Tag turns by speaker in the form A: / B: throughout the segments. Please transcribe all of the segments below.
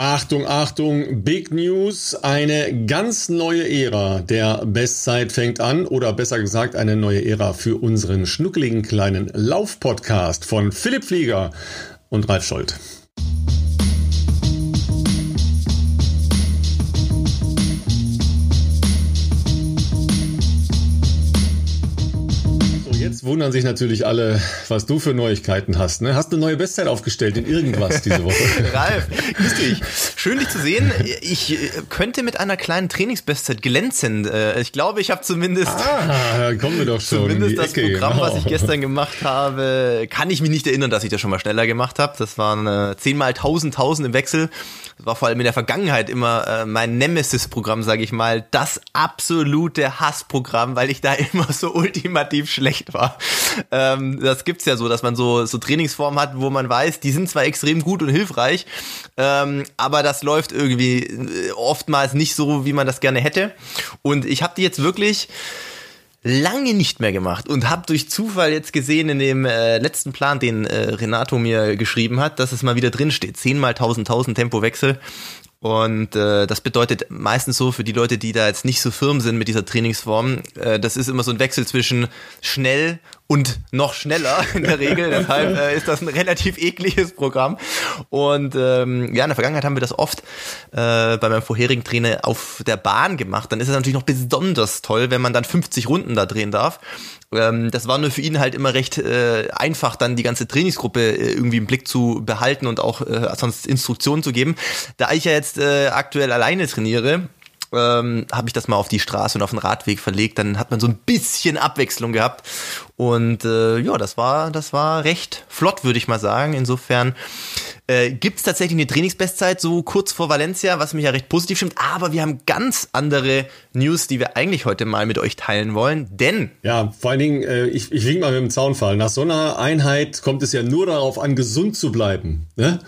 A: Achtung, Achtung, Big News, eine ganz neue Ära der Bestzeit fängt an oder besser gesagt eine neue Ära für unseren schnuckeligen kleinen Laufpodcast von Philipp Flieger und Ralf Scholz. Jetzt wundern sich natürlich alle, was du für Neuigkeiten hast. Ne? Hast du eine neue Bestzeit aufgestellt in irgendwas diese Woche?
B: Ralf, grüß dich. Schön, dich zu sehen. Ich äh, könnte mit einer kleinen Trainingsbestzeit glänzen. Äh, ich glaube, ich habe zumindest.
A: Ah, kommen wir doch schon.
B: Zumindest das Ecke, Programm, genau. was ich gestern gemacht habe, kann ich mich nicht erinnern, dass ich das schon mal schneller gemacht habe. Das waren 10 äh, mal 1000, 1000 im Wechsel. Das war vor allem in der Vergangenheit immer mein Nemesis-Programm, sage ich mal, das absolute Hassprogramm, weil ich da immer so ultimativ schlecht war. Ähm, das gibt's ja so, dass man so, so Trainingsformen hat, wo man weiß, die sind zwar extrem gut und hilfreich, ähm, aber das läuft irgendwie äh, oftmals nicht so, wie man das gerne hätte. Und ich habe die jetzt wirklich lange nicht mehr gemacht und habe durch Zufall jetzt gesehen in dem äh, letzten Plan, den äh, Renato mir geschrieben hat, dass es mal wieder drin steht. 10 mal 1000, 1000 Tempowechsel. Und äh, das bedeutet meistens so für die Leute, die da jetzt nicht so firm sind mit dieser Trainingsform, äh, das ist immer so ein Wechsel zwischen schnell und noch schneller in der Regel. Deshalb äh, ist das ein relativ ekliges Programm. Und ähm, ja, in der Vergangenheit haben wir das oft äh, bei meinem vorherigen Trainer auf der Bahn gemacht. Dann ist es natürlich noch besonders toll, wenn man dann 50 Runden da drehen darf. Ähm, das war nur für ihn halt immer recht äh, einfach, dann die ganze Trainingsgruppe äh, irgendwie im Blick zu behalten und auch äh, sonst Instruktionen zu geben. Da ich ja jetzt äh, aktuell alleine trainiere, ähm, habe ich das mal auf die Straße und auf den Radweg verlegt. Dann hat man so ein bisschen Abwechslung gehabt. Und äh, ja, das war, das war recht flott, würde ich mal sagen. Insofern äh, gibt es tatsächlich eine Trainingsbestzeit so kurz vor Valencia, was mich ja recht positiv stimmt. Aber wir haben ganz andere News, die wir eigentlich heute mal mit euch teilen wollen. Denn.
A: Ja, vor allen Dingen, äh, ich, ich wink mal mit dem Zaunfall. Nach so einer Einheit kommt es ja nur darauf an, gesund zu bleiben. Ne?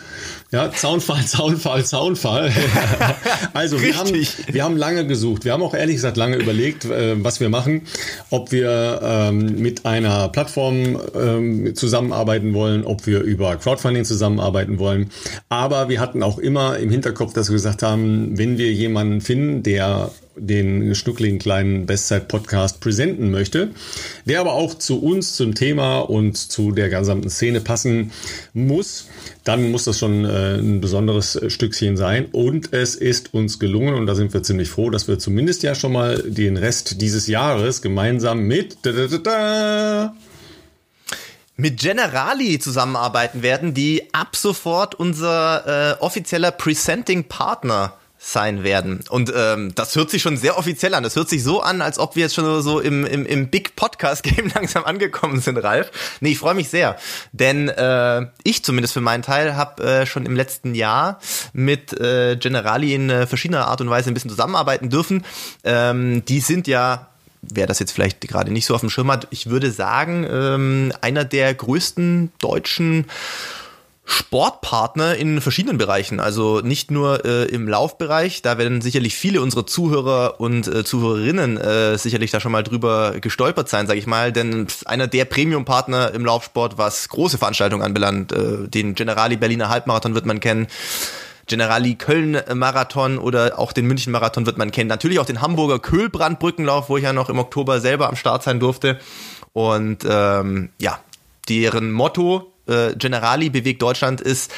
A: Ja, Zaunfall, Zaunfall, Zaunfall. also wir haben, wir haben lange gesucht. Wir haben auch ehrlich gesagt lange überlegt, äh, was wir machen. Ob wir ähm, mit einer Plattform ähm, zusammenarbeiten wollen, ob wir über Crowdfunding zusammenarbeiten wollen. Aber wir hatten auch immer im Hinterkopf, dass wir gesagt haben, wenn wir jemanden finden, der den schnuckligen kleinen Bestzeit-Podcast präsenten möchte, der aber auch zu uns, zum Thema und zu der gesamten Szene passen muss, dann muss das schon äh, ein besonderes Stückchen sein. Und es ist uns gelungen, und da sind wir ziemlich froh, dass wir zumindest ja schon mal den Rest dieses Jahres gemeinsam mit da,
B: mit Generali zusammenarbeiten werden, die ab sofort unser äh, offizieller Presenting Partner sein werden. Und ähm, das hört sich schon sehr offiziell an. Das hört sich so an, als ob wir jetzt schon so im, im, im Big Podcast-Game langsam angekommen sind, Ralf. Nee, ich freue mich sehr. Denn äh, ich zumindest für meinen Teil habe äh, schon im letzten Jahr mit äh, Generali in äh, verschiedener Art und Weise ein bisschen zusammenarbeiten dürfen. Ähm, die sind ja wer das jetzt vielleicht gerade nicht so auf dem Schirm hat, ich würde sagen, ähm, einer der größten deutschen Sportpartner in verschiedenen Bereichen, also nicht nur äh, im Laufbereich, da werden sicherlich viele unserer Zuhörer und äh, Zuhörerinnen äh, sicherlich da schon mal drüber gestolpert sein, sage ich mal, denn einer der Premium-Partner im Laufsport, was große Veranstaltungen anbelangt, äh, den Generali Berliner Halbmarathon wird man kennen, Generali Köln Marathon oder auch den München Marathon wird man kennen. Natürlich auch den Hamburger Köhlbrandbrückenlauf, wo ich ja noch im Oktober selber am Start sein durfte. Und ähm, ja, deren Motto äh, Generali bewegt Deutschland ist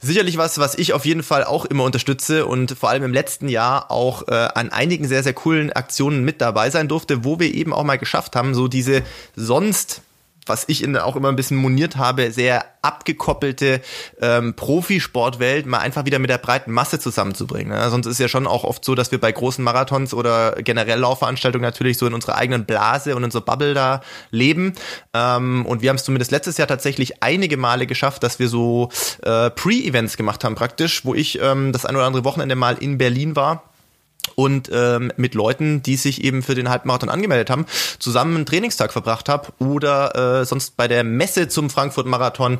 B: sicherlich was, was ich auf jeden Fall auch immer unterstütze und vor allem im letzten Jahr auch äh, an einigen sehr, sehr coolen Aktionen mit dabei sein durfte, wo wir eben auch mal geschafft haben, so diese sonst was ich in, auch immer ein bisschen moniert habe, sehr abgekoppelte ähm, Profisportwelt mal einfach wieder mit der breiten Masse zusammenzubringen. Ne? Sonst ist ja schon auch oft so, dass wir bei großen Marathons oder generell Laufveranstaltungen natürlich so in unserer eigenen Blase und in unserer Bubble da leben. Ähm, und wir haben es zumindest letztes Jahr tatsächlich einige Male geschafft, dass wir so äh, Pre-Events gemacht haben praktisch, wo ich ähm, das ein oder andere Wochenende mal in Berlin war und ähm, mit Leuten, die sich eben für den Halbmarathon angemeldet haben, zusammen einen Trainingstag verbracht habe oder äh, sonst bei der Messe zum Frankfurt-Marathon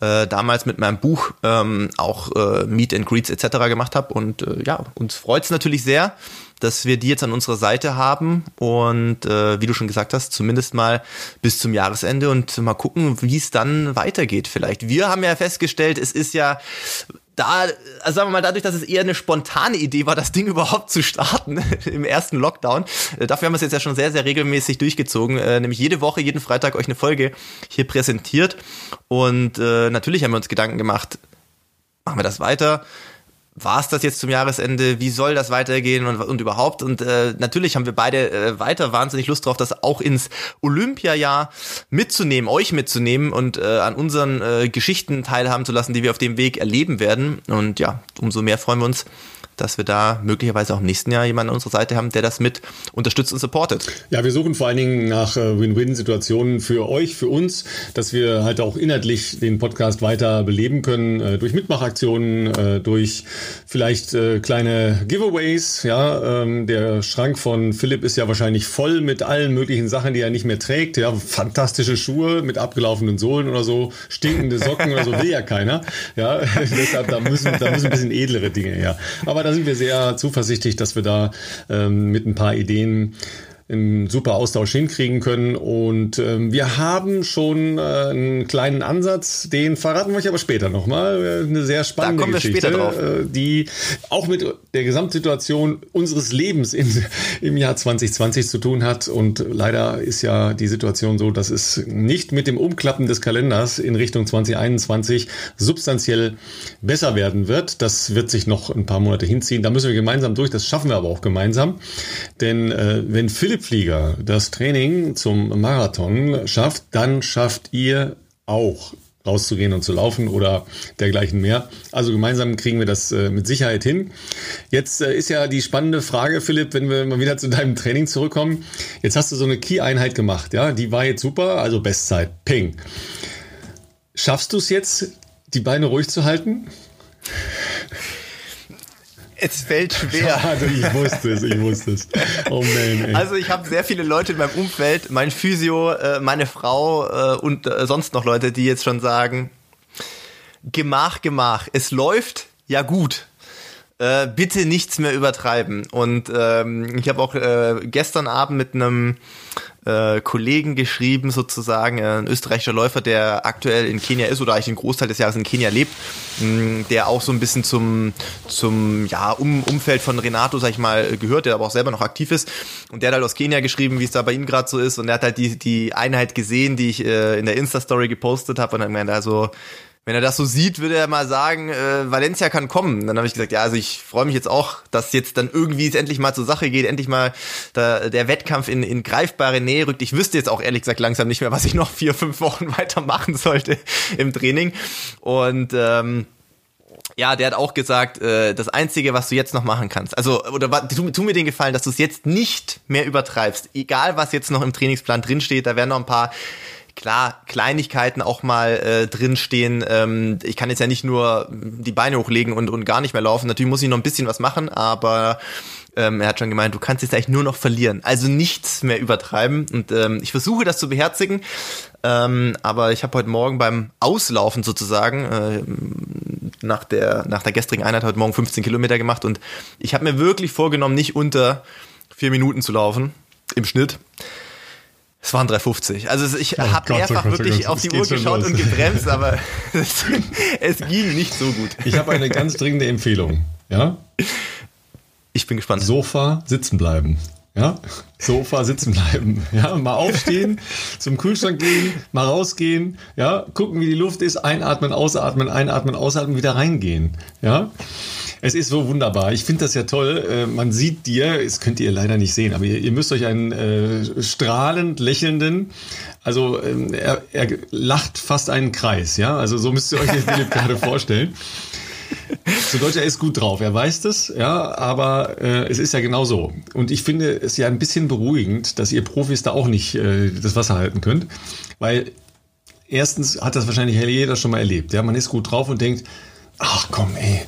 B: äh, damals mit meinem Buch ähm, auch äh, Meet and Greets etc. gemacht habe und äh, ja, uns freut es natürlich sehr, dass wir die jetzt an unserer Seite haben und äh, wie du schon gesagt hast, zumindest mal bis zum Jahresende und mal gucken, wie es dann weitergeht vielleicht. Wir haben ja festgestellt, es ist ja da, also sagen wir mal, dadurch, dass es eher eine spontane Idee war, das Ding überhaupt zu starten im ersten Lockdown, äh, dafür haben wir es jetzt ja schon sehr, sehr regelmäßig durchgezogen, äh, nämlich jede Woche, jeden Freitag euch eine Folge hier präsentiert und äh, natürlich haben wir uns Gedanken gemacht, machen wir das weiter? War es das jetzt zum Jahresende? Wie soll das weitergehen und, und überhaupt? Und äh, natürlich haben wir beide äh, weiter wahnsinnig Lust drauf, das auch ins Olympiajahr mitzunehmen, euch mitzunehmen und äh, an unseren äh, Geschichten teilhaben zu lassen, die wir auf dem Weg erleben werden. Und ja, umso mehr freuen wir uns, dass wir da möglicherweise auch im nächsten Jahr jemanden an unserer Seite haben, der das mit unterstützt und supportet.
A: Ja, wir suchen vor allen Dingen nach äh, Win-Win-Situationen für euch, für uns, dass wir halt auch inhaltlich den Podcast weiter beleben können, äh, durch Mitmachaktionen, äh, durch vielleicht kleine Giveaways. Ja, ähm, der Schrank von Philipp ist ja wahrscheinlich voll mit allen möglichen Sachen, die er nicht mehr trägt. Ja, fantastische Schuhe mit abgelaufenen Sohlen oder so, stinkende Socken oder so will ja keiner. Ja, deshalb da müssen da müssen ein bisschen edlere Dinge her. Aber da sind wir sehr zuversichtlich, dass wir da ähm, mit ein paar Ideen einen super Austausch hinkriegen können. Und ähm, wir haben schon äh, einen kleinen Ansatz, den verraten wir euch aber später nochmal. Äh, eine sehr spannende Geschichte. Äh, die auch mit der Gesamtsituation unseres Lebens in, im Jahr 2020 zu tun hat. Und leider ist ja die Situation so, dass es nicht mit dem Umklappen des Kalenders in Richtung 2021 substanziell besser werden wird. Das wird sich noch ein paar Monate hinziehen. Da müssen wir gemeinsam durch. Das schaffen wir aber auch gemeinsam. Denn äh, wenn Philipp Flieger das Training zum Marathon schafft, dann schafft ihr auch rauszugehen und zu laufen oder dergleichen mehr. Also gemeinsam kriegen wir das äh, mit Sicherheit hin. Jetzt äh, ist ja die spannende Frage, Philipp, wenn wir mal wieder zu deinem Training zurückkommen. Jetzt hast du so eine Key-Einheit gemacht, ja, die war jetzt super, also Bestzeit, ping. Schaffst du es jetzt, die Beine ruhig zu halten?
B: Es fällt schwer. Ja,
A: also ich wusste es, ich wusste es.
B: Oh man, ey. Also ich habe sehr viele Leute in meinem Umfeld, mein Physio, äh, meine Frau äh, und äh, sonst noch Leute, die jetzt schon sagen, Gemach, Gemach, es läuft ja gut. Bitte nichts mehr übertreiben. Und ähm, ich habe auch gestern Abend mit einem äh, Kollegen geschrieben, sozusagen, äh, ein österreichischer Läufer, der aktuell in Kenia ist oder eigentlich den Großteil des Jahres in Kenia lebt, mh, der auch so ein bisschen zum, zum ja, um, Umfeld von Renato, sag ich mal, gehört, der aber auch selber noch aktiv ist. Und der hat halt aus Kenia geschrieben, wie es da bei ihm gerade so ist. Und er hat halt die, die Einheit gesehen, die ich äh, in der Insta-Story gepostet habe. Und dann meinte also wenn er das so sieht, würde er mal sagen, äh, Valencia kann kommen. Dann habe ich gesagt, ja, also ich freue mich jetzt auch, dass jetzt dann irgendwie es endlich mal zur Sache geht, endlich mal da, der Wettkampf in, in greifbare Nähe rückt. Ich wüsste jetzt auch ehrlich gesagt langsam nicht mehr, was ich noch vier, fünf Wochen weitermachen sollte im Training. Und ähm, ja, der hat auch gesagt, äh, das Einzige, was du jetzt noch machen kannst, also, oder tu, tu mir den Gefallen, dass du es jetzt nicht mehr übertreibst. Egal, was jetzt noch im Trainingsplan drinsteht, da werden noch ein paar klar Kleinigkeiten auch mal äh, drinstehen. Ähm, ich kann jetzt ja nicht nur die Beine hochlegen und, und gar nicht mehr laufen. Natürlich muss ich noch ein bisschen was machen, aber ähm, er hat schon gemeint, du kannst jetzt eigentlich nur noch verlieren. Also nichts mehr übertreiben. Und ähm, ich versuche das zu beherzigen. Ähm, aber ich habe heute Morgen beim Auslaufen sozusagen äh, nach der nach der gestrigen Einheit heute Morgen 15 Kilometer gemacht und ich habe mir wirklich vorgenommen, nicht unter vier Minuten zu laufen im Schnitt. Es waren 3,50. Also ich oh habe mehrfach Gott, wirklich Gott, auf die Uhr geschaut und gebremst, aber es, es, ging nicht so gut.
A: Ich habe eine ganz dringende Empfehlung. Ja?
B: Ich bin gespannt.
A: Sofa sitzen bleiben. Ja, Sofa sitzen bleiben. Ja, mal aufstehen, zum Kühlschrank gehen, mal rausgehen, ja, gucken, wie die Luft ist, einatmen, ausatmen, einatmen, ausatmen, wieder reingehen. Ja, es ist so wunderbar. Ich finde das ja toll. Äh, man sieht dir, das könnt ihr leider nicht sehen, aber ihr, ihr müsst euch einen äh, strahlend lächelnden, also ähm, er, er lacht fast einen Kreis, ja, also so müsst ihr euch den gerade vorstellen. Zu Deutsch, er ist gut drauf, er weiß das, ja, aber äh, es ist ja genau so. Und ich finde es ja ein bisschen beruhigend, dass ihr Profis da auch nicht äh, das Wasser halten könnt, weil erstens hat das wahrscheinlich jeder schon mal erlebt. Ja, man ist gut drauf und denkt, ach komm, ey,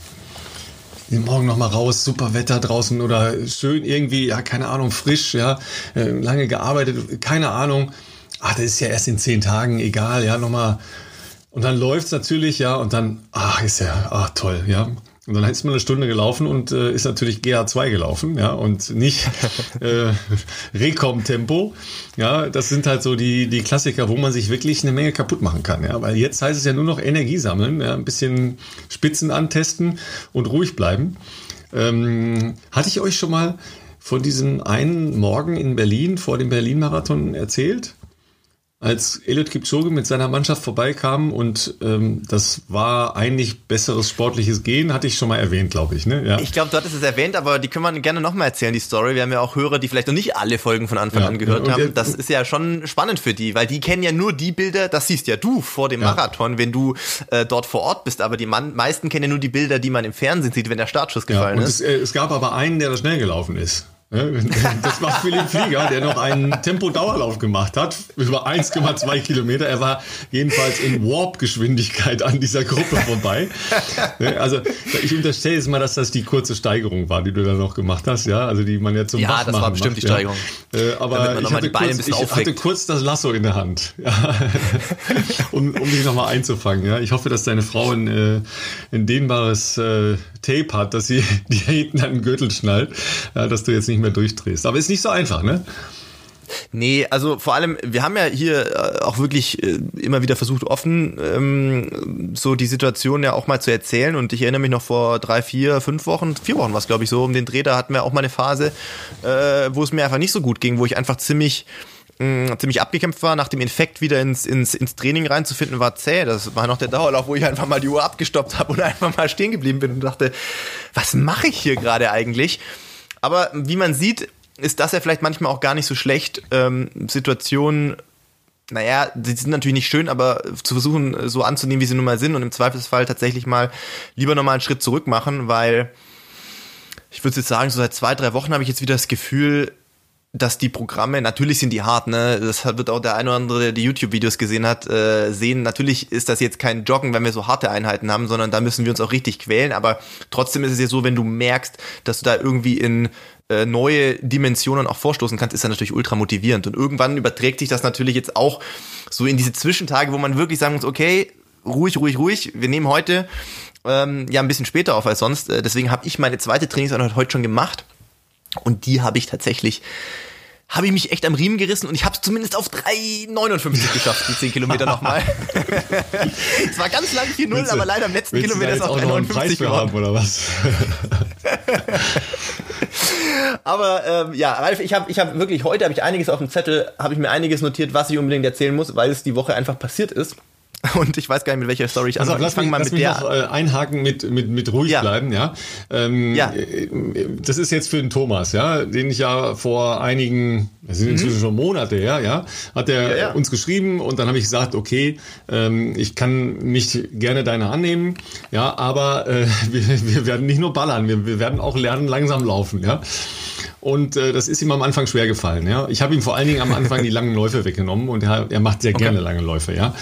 A: morgen noch mal raus, super Wetter draußen oder schön irgendwie, ja, keine Ahnung, frisch, ja, äh, lange gearbeitet, keine Ahnung. Ach, das ist ja erst in zehn Tagen, egal, ja, noch mal und dann läuft's natürlich, ja, und dann, ach, ist ja, ach, toll, ja. Und dann ist man eine Stunde gelaufen und äh, ist natürlich GH2 gelaufen, ja, und nicht äh, Recom-Tempo. Ja, das sind halt so die, die Klassiker, wo man sich wirklich eine Menge kaputt machen kann, ja. Weil jetzt heißt es ja nur noch Energie sammeln, ja, ein bisschen Spitzen antesten und ruhig bleiben. Ähm, hatte ich euch schon mal von diesem einen Morgen in Berlin vor dem Berlin-Marathon erzählt? Als Elliot Kipchoge mit seiner Mannschaft vorbeikam und ähm, das war eigentlich besseres sportliches Gehen, hatte ich schon mal erwähnt, glaube ich. Ne?
B: Ja. Ich glaube, du hattest es erwähnt, aber die können wir gerne nochmal erzählen, die Story. Wir haben ja auch Hörer, die vielleicht noch nicht alle Folgen von Anfang ja, an gehört haben. Der, das ist ja schon spannend für die, weil die kennen ja nur die Bilder, das siehst ja du vor dem. Marathon, wenn du äh, dort vor Ort bist, aber die man, meisten kennen ja nur die Bilder, die man im Fernsehen sieht, wenn der Startschuss gefallen ist.
A: Es, äh, es gab aber einen, der da schnell gelaufen ist. Das war Philipp Flieger, der noch einen Tempo-Dauerlauf gemacht hat, über 1,2 Kilometer. Er war jedenfalls in Warp-Geschwindigkeit an dieser Gruppe vorbei. Also ich unterstelle jetzt mal, dass das die kurze Steigerung war, die du da noch gemacht hast, ja, also die man ja zum
B: Ja, das war bestimmt macht, die Steigerung.
A: Ja. Aber ich, hatte kurz, ich hatte kurz, das Lasso in der Hand, ja. um, um dich nochmal einzufangen. Ja. Ich hoffe, dass deine Frau ein, äh, ein dehnbares äh, Tape hat, dass sie die hinten an den Gürtel schnallt, ja, dass du jetzt nicht mehr durchdrehst. Aber ist nicht so einfach, ne?
B: Nee, also vor allem, wir haben ja hier äh, auch wirklich äh, immer wieder versucht, offen ähm, so die Situation ja auch mal zu erzählen. Und ich erinnere mich noch vor drei, vier, fünf Wochen, vier Wochen war es, glaube ich, so um den Dreh, da hatten wir auch mal eine Phase, äh, wo es mir einfach nicht so gut ging, wo ich einfach ziemlich mh, ziemlich abgekämpft war, nach dem Infekt wieder ins, ins, ins Training reinzufinden, war zäh. Das war noch der Dauerlauf, wo ich einfach mal die Uhr abgestoppt habe und einfach mal stehen geblieben bin und dachte, was mache ich hier gerade eigentlich? Aber wie man sieht, ist das ja vielleicht manchmal auch gar nicht so schlecht, ähm, Situationen naja, die sind natürlich nicht schön, aber zu versuchen, so anzunehmen, wie sie nun mal sind und im Zweifelsfall tatsächlich mal lieber nochmal einen Schritt zurück machen, weil ich würde jetzt sagen, so seit zwei, drei Wochen habe ich jetzt wieder das Gefühl, dass die Programme, natürlich sind die hart, ne? Das wird auch der eine oder andere, der die YouTube-Videos gesehen hat, äh, sehen. Natürlich ist das jetzt kein Joggen, wenn wir so harte Einheiten haben, sondern da müssen wir uns auch richtig quälen. Aber trotzdem ist es ja so, wenn du merkst, dass du da irgendwie in äh, neue Dimensionen auch vorstoßen kannst, ist das natürlich ultra motivierend. Und irgendwann überträgt sich das natürlich jetzt auch so in diese Zwischentage, wo man wirklich sagen muss, okay, ruhig, ruhig, ruhig. Wir nehmen heute ähm, ja ein bisschen später auf als sonst. Äh, deswegen habe ich meine zweite Trainingseinheit heute schon gemacht. Und die habe ich tatsächlich habe ich mich echt am Riemen gerissen und ich habe es zumindest auf 3,59 geschafft, die 10 Kilometer nochmal. es war ganz lang 4-0, aber leider am letzten Kilometer ist es auf 3,59 geworden. Oder was? aber ähm, ja, Ralf, ich habe ich hab wirklich, heute habe ich einiges auf dem Zettel, habe ich mir einiges notiert, was ich unbedingt erzählen muss, weil es die Woche einfach passiert ist. Und ich weiß gar nicht, mit welcher Story ich
A: also, anfange. Lass, mich, mal lass mit mich der noch äh, einhaken mit, mit, mit ruhig ja. bleiben, ja. Ähm, ja. Äh, das ist jetzt für den Thomas, ja, den ich ja vor einigen, das sind inzwischen mhm. schon Monate her, ja, hat er ja, ja. uns geschrieben und dann habe ich gesagt, okay, ähm, ich kann nicht gerne deine annehmen, ja, aber äh, wir, wir werden nicht nur ballern, wir, wir werden auch lernen, langsam laufen, ja. Und äh, das ist ihm am Anfang schwer gefallen, ja. Ich habe ihm vor allen Dingen am Anfang die langen Läufe weggenommen und er, er macht sehr okay. gerne lange Läufe, ja.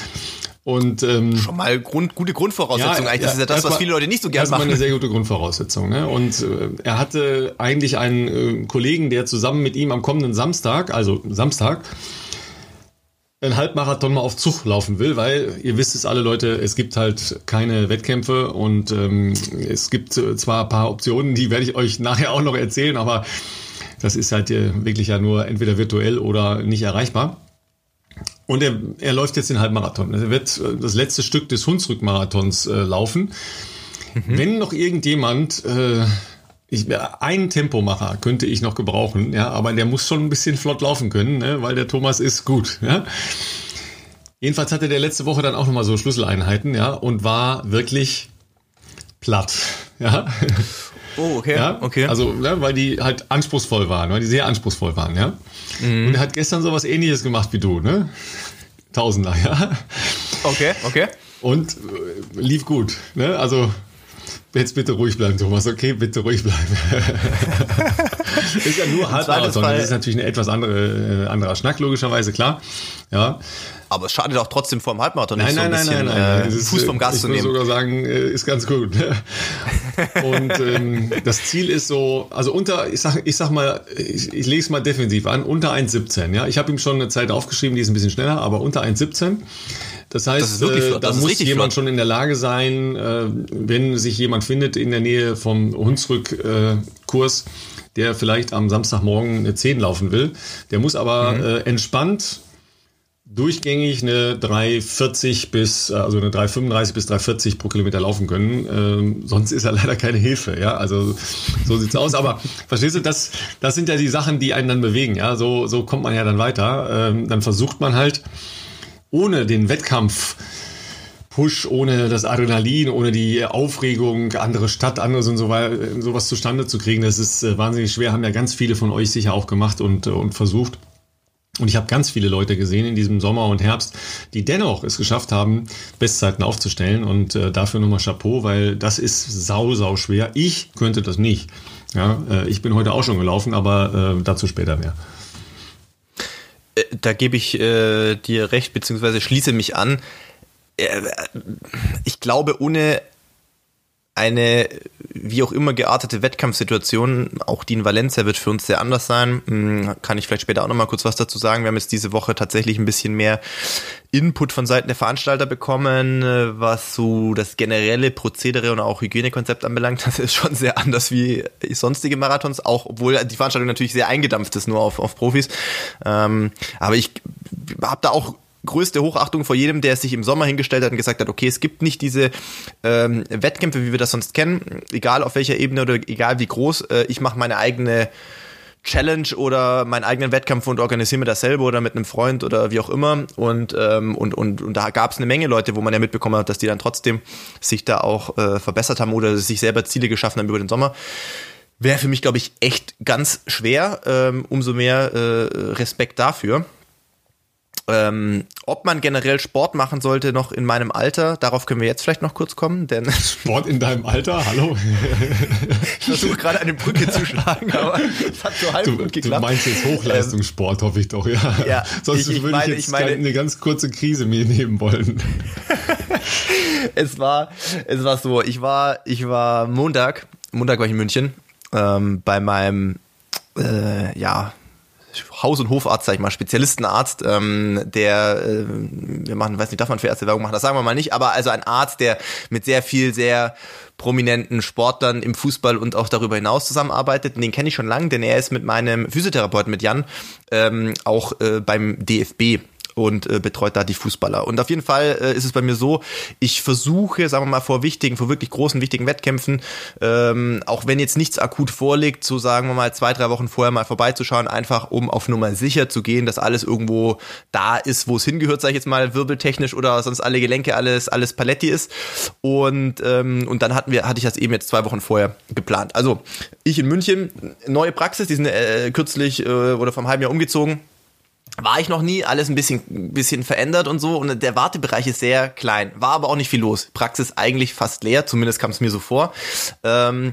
A: Und, ähm,
B: Schon mal Grund, gute Grundvoraussetzung. Ja, eigentlich. Das ist ja das, was viele Leute nicht so gerne machen. Das
A: ist mal eine sehr gute Grundvoraussetzung. Ne? Und äh, er hatte eigentlich einen äh, Kollegen, der zusammen mit ihm am kommenden Samstag, also Samstag, einen Halbmarathon mal auf Zug laufen will, weil ihr wisst es alle Leute, es gibt halt keine Wettkämpfe und ähm, es gibt zwar ein paar Optionen, die werde ich euch nachher auch noch erzählen, aber das ist halt äh, wirklich ja nur entweder virtuell oder nicht erreichbar. Und er, er läuft jetzt den Halbmarathon. Er wird äh, das letzte Stück des Hunsrück-Marathons äh, laufen. Mhm. Wenn noch irgendjemand äh, ich, einen Tempomacher könnte ich noch gebrauchen, ja, aber der muss schon ein bisschen flott laufen können, ne, weil der Thomas ist gut. Ja. Jedenfalls hatte der letzte Woche dann auch nochmal so Schlüsseleinheiten, ja, und war wirklich platt. Ja.
B: Oh, okay.
A: Ja?
B: okay.
A: Also, ja, weil die halt anspruchsvoll waren, weil die sehr anspruchsvoll waren, ja. Mhm. Und er hat gestern sowas ähnliches gemacht wie du, ne? Tausender, ja.
B: Okay, okay.
A: Und äh, lief gut, ne? Also, Jetzt bitte ruhig bleiben, Thomas. Okay, bitte ruhig bleiben. ist ja nur Halbmarathon. Das ist natürlich ein etwas andere, äh, anderer Schnack, logischerweise, klar. Ja.
B: Aber es schadet auch trotzdem vor dem Halbmarathon
A: nein,
B: nicht
A: nein, so ein bisschen nein, nein, nein.
B: Äh, Fuß vom Gas
A: ich
B: zu nehmen.
A: Ich würde sogar sagen, äh, ist ganz gut. Und ähm, das Ziel ist so, also unter, ich sag, ich sag mal, ich, ich lege es mal defensiv an, unter 1,17. Ja, ich habe ihm schon eine Zeit aufgeschrieben, die ist ein bisschen schneller, aber unter 1,17 Das heißt, das äh, da muss jemand flott. schon in der Lage sein, äh, wenn sich jemand findet in der Nähe vom Hunsrück-Kurs, äh, der vielleicht am Samstagmorgen eine 10 laufen will, der muss aber mhm. äh, entspannt durchgängig eine 340 bis, also eine 335 bis 340 pro Kilometer laufen können. Ähm, sonst ist er leider keine Hilfe. Ja, also so sieht's aus. Aber verstehst du, das, das sind ja die Sachen, die einen dann bewegen. Ja, so, so kommt man ja dann weiter. Ähm, dann versucht man halt ohne den Wettkampf Push, ohne das Adrenalin, ohne die Aufregung, andere Stadt, anderes und so weiter, sowas zustande zu kriegen. Das ist äh, wahnsinnig schwer, haben ja ganz viele von euch sicher auch gemacht und, und versucht. Und ich habe ganz viele Leute gesehen in diesem Sommer und Herbst, die dennoch es geschafft haben, Bestzeiten aufzustellen. Und äh, dafür nochmal Chapeau, weil das ist sau, sau schwer. Ich könnte das nicht. Ja, äh, ich bin heute auch schon gelaufen, aber äh, dazu später mehr.
B: Äh, da gebe ich äh, dir recht, beziehungsweise schließe mich an. Äh, ich glaube, ohne eine wie auch immer geartete Wettkampfsituation, auch die in Valencia wird für uns sehr anders sein. Hm, kann ich vielleicht später auch nochmal kurz was dazu sagen. Wir haben jetzt diese Woche tatsächlich ein bisschen mehr Input von Seiten der Veranstalter bekommen, was so das generelle Prozedere und auch Hygienekonzept anbelangt. Das ist schon sehr anders wie sonstige Marathons, auch obwohl die Veranstaltung natürlich sehr eingedampft ist, nur auf, auf Profis. Ähm, aber ich habe da auch größte Hochachtung vor jedem, der sich im Sommer hingestellt hat und gesagt hat, okay, es gibt nicht diese ähm, Wettkämpfe, wie wir das sonst kennen, egal auf welcher Ebene oder egal wie groß, äh, ich mache meine eigene Challenge oder meinen eigenen Wettkampf und organisiere mir das selber oder mit einem Freund oder wie auch immer. Und, ähm, und, und, und da gab es eine Menge Leute, wo man ja mitbekommen hat, dass die dann trotzdem sich da auch äh, verbessert haben oder sich selber Ziele geschaffen haben über den Sommer. Wäre für mich, glaube ich, echt ganz schwer. Ähm, umso mehr äh, Respekt dafür. Ähm, ob man generell Sport machen sollte noch in meinem Alter, darauf können wir jetzt vielleicht noch kurz kommen, denn
A: Sport in deinem Alter, hallo.
B: ich versuche gerade eine Brücke zu schlagen, aber es hat so halb
A: du,
B: gut geklappt.
A: Du meinst jetzt Hochleistungssport, ähm, hoffe ich doch, ja. ja Sonst ich, ich würde meine, ich jetzt meine, eine ganz kurze Krise mir nehmen wollen.
B: es war, es war so, ich war, ich war Montag, Montag war ich in München ähm, bei meinem äh, ja Haus- und Hofarzt, sag ich mal, Spezialistenarzt, ähm, der, äh, wir machen, weiß nicht, darf man für Ärzte Werbung machen, das sagen wir mal nicht, aber also ein Arzt, der mit sehr viel, sehr prominenten Sportlern im Fußball und auch darüber hinaus zusammenarbeitet. Den kenne ich schon lange, denn er ist mit meinem Physiotherapeuten, mit Jan, ähm, auch äh, beim DFB und äh, betreut da die Fußballer. Und auf jeden Fall äh, ist es bei mir so, ich versuche, sagen wir mal, vor wichtigen, vor wirklich großen, wichtigen Wettkämpfen, ähm, auch wenn jetzt nichts akut vorliegt, so sagen wir mal zwei, drei Wochen vorher mal vorbeizuschauen, einfach um auf Nummer sicher zu gehen, dass alles irgendwo da ist, wo es hingehört, sage ich jetzt mal, wirbeltechnisch oder sonst alle Gelenke, alles, alles Paletti ist. Und, ähm, und dann hatten wir, hatte ich das eben jetzt zwei Wochen vorher geplant. Also ich in München, neue Praxis, die sind äh, kürzlich äh, oder vom halben Jahr umgezogen war ich noch nie, alles ein bisschen, bisschen verändert und so. Und der Wartebereich ist sehr klein. War aber auch nicht viel los. Praxis eigentlich fast leer, zumindest kam es mir so vor. Ähm,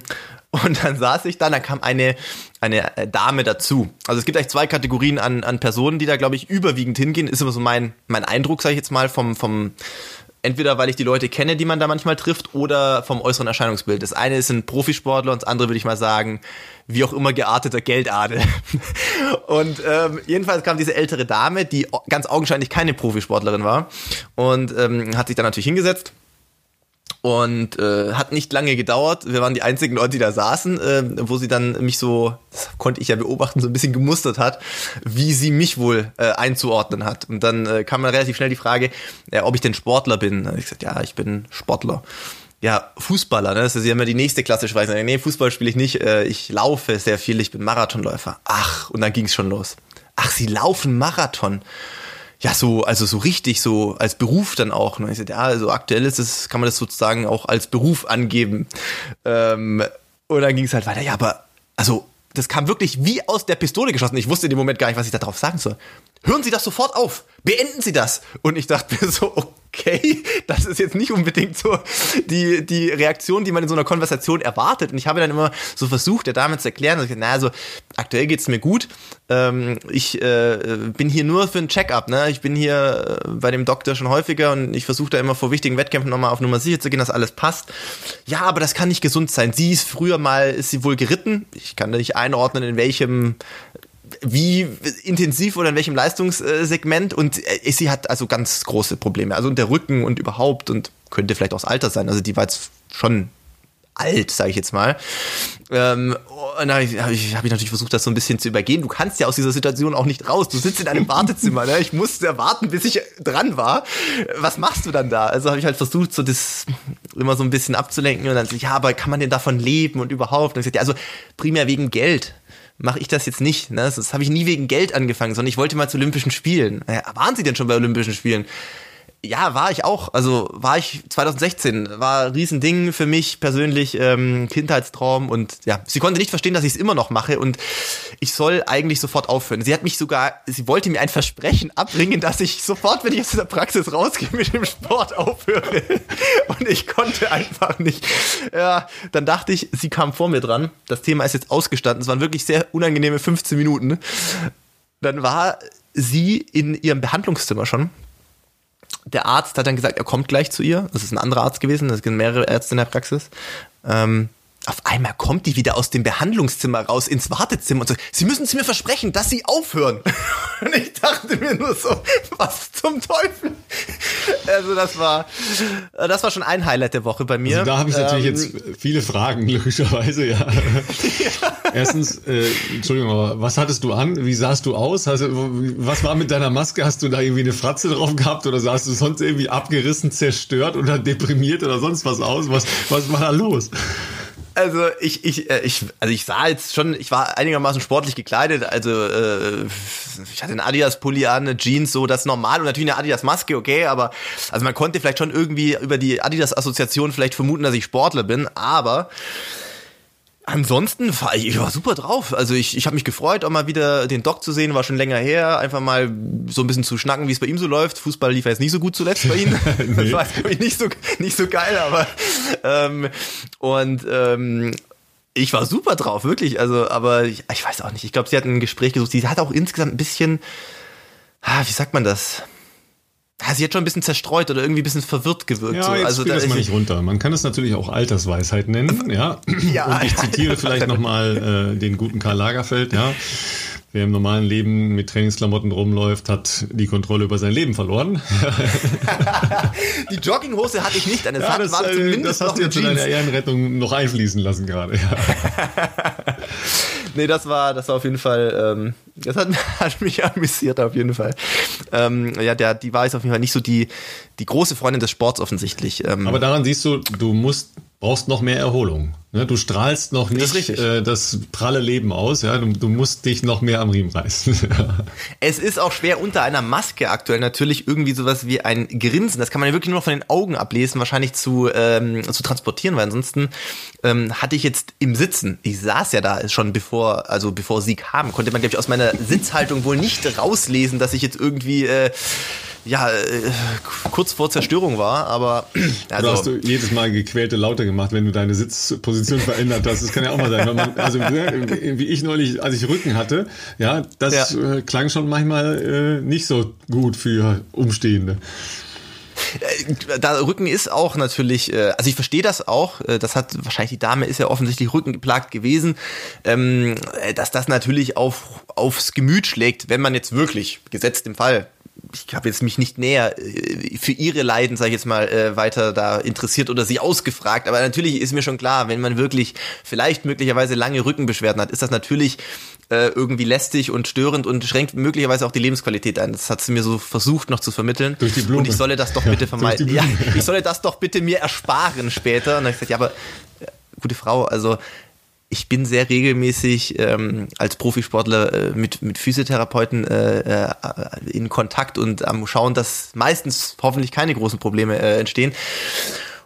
B: und dann saß ich da, dann kam eine, eine äh, Dame dazu. Also es gibt eigentlich zwei Kategorien an, an Personen, die da, glaube ich, überwiegend hingehen. Ist immer so mein, mein Eindruck, sage ich jetzt mal, vom, vom, entweder weil ich die Leute kenne, die man da manchmal trifft, oder vom äußeren Erscheinungsbild. Das eine ist ein Profisportler und das andere würde ich mal sagen, wie auch immer gearteter Geldadel. und ähm, jedenfalls kam diese ältere Dame, die ganz augenscheinlich keine Profisportlerin war und ähm, hat sich dann natürlich hingesetzt und äh, hat nicht lange gedauert. Wir waren die einzigen Leute, die da saßen, äh, wo sie dann mich so, das konnte ich ja beobachten, so ein bisschen gemustert hat, wie sie mich wohl äh, einzuordnen hat. Und dann äh, kam dann relativ schnell die Frage, äh, ob ich denn Sportler bin. Ich gesagt, ja, ich bin Sportler. Ja, Fußballer, ne? Das ist ja immer die nächste klassische Weise. Nee, Fußball spiele ich nicht. Äh, ich laufe sehr viel, ich bin Marathonläufer. Ach, und dann ging es schon los. Ach, sie laufen Marathon ja, so, also so richtig, so als Beruf dann auch. Ne? Ich sagte, ja, also aktuell ist es, kann man das sozusagen auch als Beruf angeben. Ähm, und dann ging es halt weiter, ja, aber, also, das kam wirklich wie aus der Pistole geschossen. Ich wusste in dem Moment gar nicht, was ich darauf sagen soll. Hören Sie das sofort auf! Beenden Sie das! Und ich dachte mir so, okay okay, das ist jetzt nicht unbedingt so die, die Reaktion, die man in so einer Konversation erwartet. Und ich habe dann immer so versucht, der Dame zu erklären, dass ich, na, also aktuell geht's mir gut. Ähm, ich äh, bin hier nur für ein Check-up, ne? Ich bin hier äh, bei dem Doktor schon häufiger und ich versuche da immer vor wichtigen Wettkämpfen nochmal auf Nummer sicher zu gehen, dass alles passt. Ja, aber das kann nicht gesund sein. Sie ist früher mal, ist sie wohl geritten. Ich kann da nicht einordnen, in welchem wie intensiv oder in welchem Leistungssegment und äh, sie hat also ganz große Probleme. Also der Rücken und überhaupt und könnte vielleicht auch das Alter sein. Also die war jetzt schon alt, sage ich jetzt mal. Ähm, und da habe ich, hab ich, natürlich versucht, das so ein bisschen zu übergehen. Du kannst ja aus dieser Situation auch nicht raus. Du sitzt in einem Wartezimmer. Ne? Ich musste warten, bis ich dran war. Was machst du dann da? Also habe ich halt versucht, so das immer so ein bisschen abzulenken und dann so, ja, aber kann man denn davon leben und überhaupt? Und ich gesagt, ja, also primär wegen Geld mache ich das jetzt nicht. Ne? Das, das habe ich nie wegen Geld angefangen, sondern ich wollte mal zu Olympischen Spielen. Ja, waren Sie denn schon bei Olympischen Spielen? Ja, war ich auch. Also war ich 2016. War ein Riesending für mich persönlich, ähm, Kindheitstraum. Und ja, sie konnte nicht verstehen, dass ich es immer noch mache und ich soll eigentlich sofort aufhören. Sie hat mich sogar, sie wollte mir ein Versprechen abbringen, dass ich sofort, wenn ich aus der Praxis rausgehe, mit dem Sport aufhöre. Und ich konnte einfach nicht. Ja, dann dachte ich, sie kam vor mir dran. Das Thema ist jetzt ausgestanden. Es waren wirklich sehr unangenehme 15 Minuten. Dann war sie in ihrem Behandlungszimmer schon der Arzt hat dann gesagt, er kommt gleich zu ihr. Das ist ein anderer Arzt gewesen, es gibt mehrere Ärzte in der Praxis. Ähm, auf einmal kommt die wieder aus dem Behandlungszimmer raus ins Wartezimmer und sagt, Sie müssen es mir versprechen, dass Sie aufhören. Und ich dachte mir nur so, was zum Teufel? Also das war, das war schon ein Highlight der Woche bei mir.
A: Also da habe ich natürlich ähm, jetzt viele Fragen, logischerweise, ja. ja. Erstens, äh, Entschuldigung, aber was hattest du an? Wie sahst du aus? Hast, was war mit deiner Maske? Hast du da irgendwie eine Fratze drauf gehabt oder sahst du sonst irgendwie abgerissen, zerstört oder deprimiert oder sonst was aus? Was, was war da los?
B: Also ich, ich, äh, ich, also ich sah jetzt schon, ich war einigermaßen sportlich gekleidet. Also äh, ich hatte einen Adidas-Pulli an, eine Jeans, so das normal und natürlich eine Adidas-Maske, okay, aber also man konnte vielleicht schon irgendwie über die Adidas-Assoziation vielleicht vermuten, dass ich Sportler bin, aber Ansonsten war ich, ich war super drauf. Also ich, ich habe mich gefreut, auch mal wieder den Doc zu sehen, war schon länger her. Einfach mal so ein bisschen zu schnacken, wie es bei ihm so läuft. Fußball lief jetzt nicht so gut zuletzt bei ihm. nee. Das war ich nicht so nicht so geil, aber ähm, und ähm, ich war super drauf, wirklich. Also, aber ich, ich weiß auch nicht. Ich glaube, sie hat ein Gespräch gesucht. Sie hat auch insgesamt ein bisschen, ah, wie sagt man das? Sie hat schon ein bisschen zerstreut oder irgendwie ein bisschen verwirrt gewirkt.
A: Ja, so. also da das mal nicht runter. Man kann es natürlich auch Altersweisheit nennen, ja. ja Und ich zitiere vielleicht nochmal äh, den guten Karl Lagerfeld, ja. Wer im normalen Leben mit Trainingsklamotten rumläuft, hat die Kontrolle über sein Leben verloren.
B: die Jogginghose hatte ich nicht, eine ja,
A: das, war zumindest das hast du jetzt in deiner Ehrenrettung noch einfließen lassen gerade. Ja.
B: nee, das war, das war auf jeden Fall, ähm, das hat, hat, mich amüsiert auf jeden Fall. Ähm, ja, der, die war jetzt auf jeden Fall nicht so die, die große Freundin des Sports offensichtlich.
A: Ähm, Aber daran siehst du, du musst brauchst noch mehr Erholung. Ne? Du strahlst noch nicht das, äh, das pralle Leben aus. Ja? Du, du, musst dich noch mehr am Riemen reißen.
B: es ist auch schwer unter einer Maske aktuell natürlich irgendwie sowas wie ein Grinsen. Das kann man ja wirklich nur noch von den Augen ablesen, wahrscheinlich zu, ähm, zu transportieren, weil ansonsten ähm, hatte ich jetzt im Sitzen, ich saß ja da schon bevor, also bevor sie kam, konnte man, glaube ich, aus meiner Sitzhaltung wohl nicht rauslesen, dass ich jetzt irgendwie äh, ja, äh, kurz vor Zerstörung war, aber
A: also, hast du jedes Mal gequälte Laute gemacht, wenn du deine Sitzposition verändert hast. Das kann ja auch mal sein. Man, also wie ich neulich, als ich Rücken hatte, ja, das ja. Äh, klang schon manchmal äh, nicht so gut für Umstehende.
B: Äh, da Rücken ist auch natürlich, äh, also ich verstehe das auch, das hat wahrscheinlich die Dame ist ja offensichtlich rückengeplagt gewesen, ähm, dass das natürlich auf, aufs Gemüt schlägt, wenn man jetzt wirklich, gesetzt im Fall, ich habe jetzt mich nicht näher äh, für ihre Leiden, sage ich jetzt mal, äh, weiter da interessiert oder sie ausgefragt. Aber natürlich ist mir schon klar, wenn man wirklich vielleicht möglicherweise lange Rückenbeschwerden hat, ist das natürlich äh, irgendwie lästig und störend und schränkt möglicherweise auch die Lebensqualität ein. Das hat sie mir so versucht noch zu vermitteln.
A: Durch die Blume.
B: Und ich solle das doch bitte vermeiden. Ja, ich solle das doch bitte mir ersparen später. Und dann habe ich gesagt, ja, aber gute Frau, also ich bin sehr regelmäßig ähm, als Profisportler äh, mit, mit Physiotherapeuten äh, äh, in Kontakt und am Schauen, dass meistens hoffentlich keine großen Probleme äh, entstehen.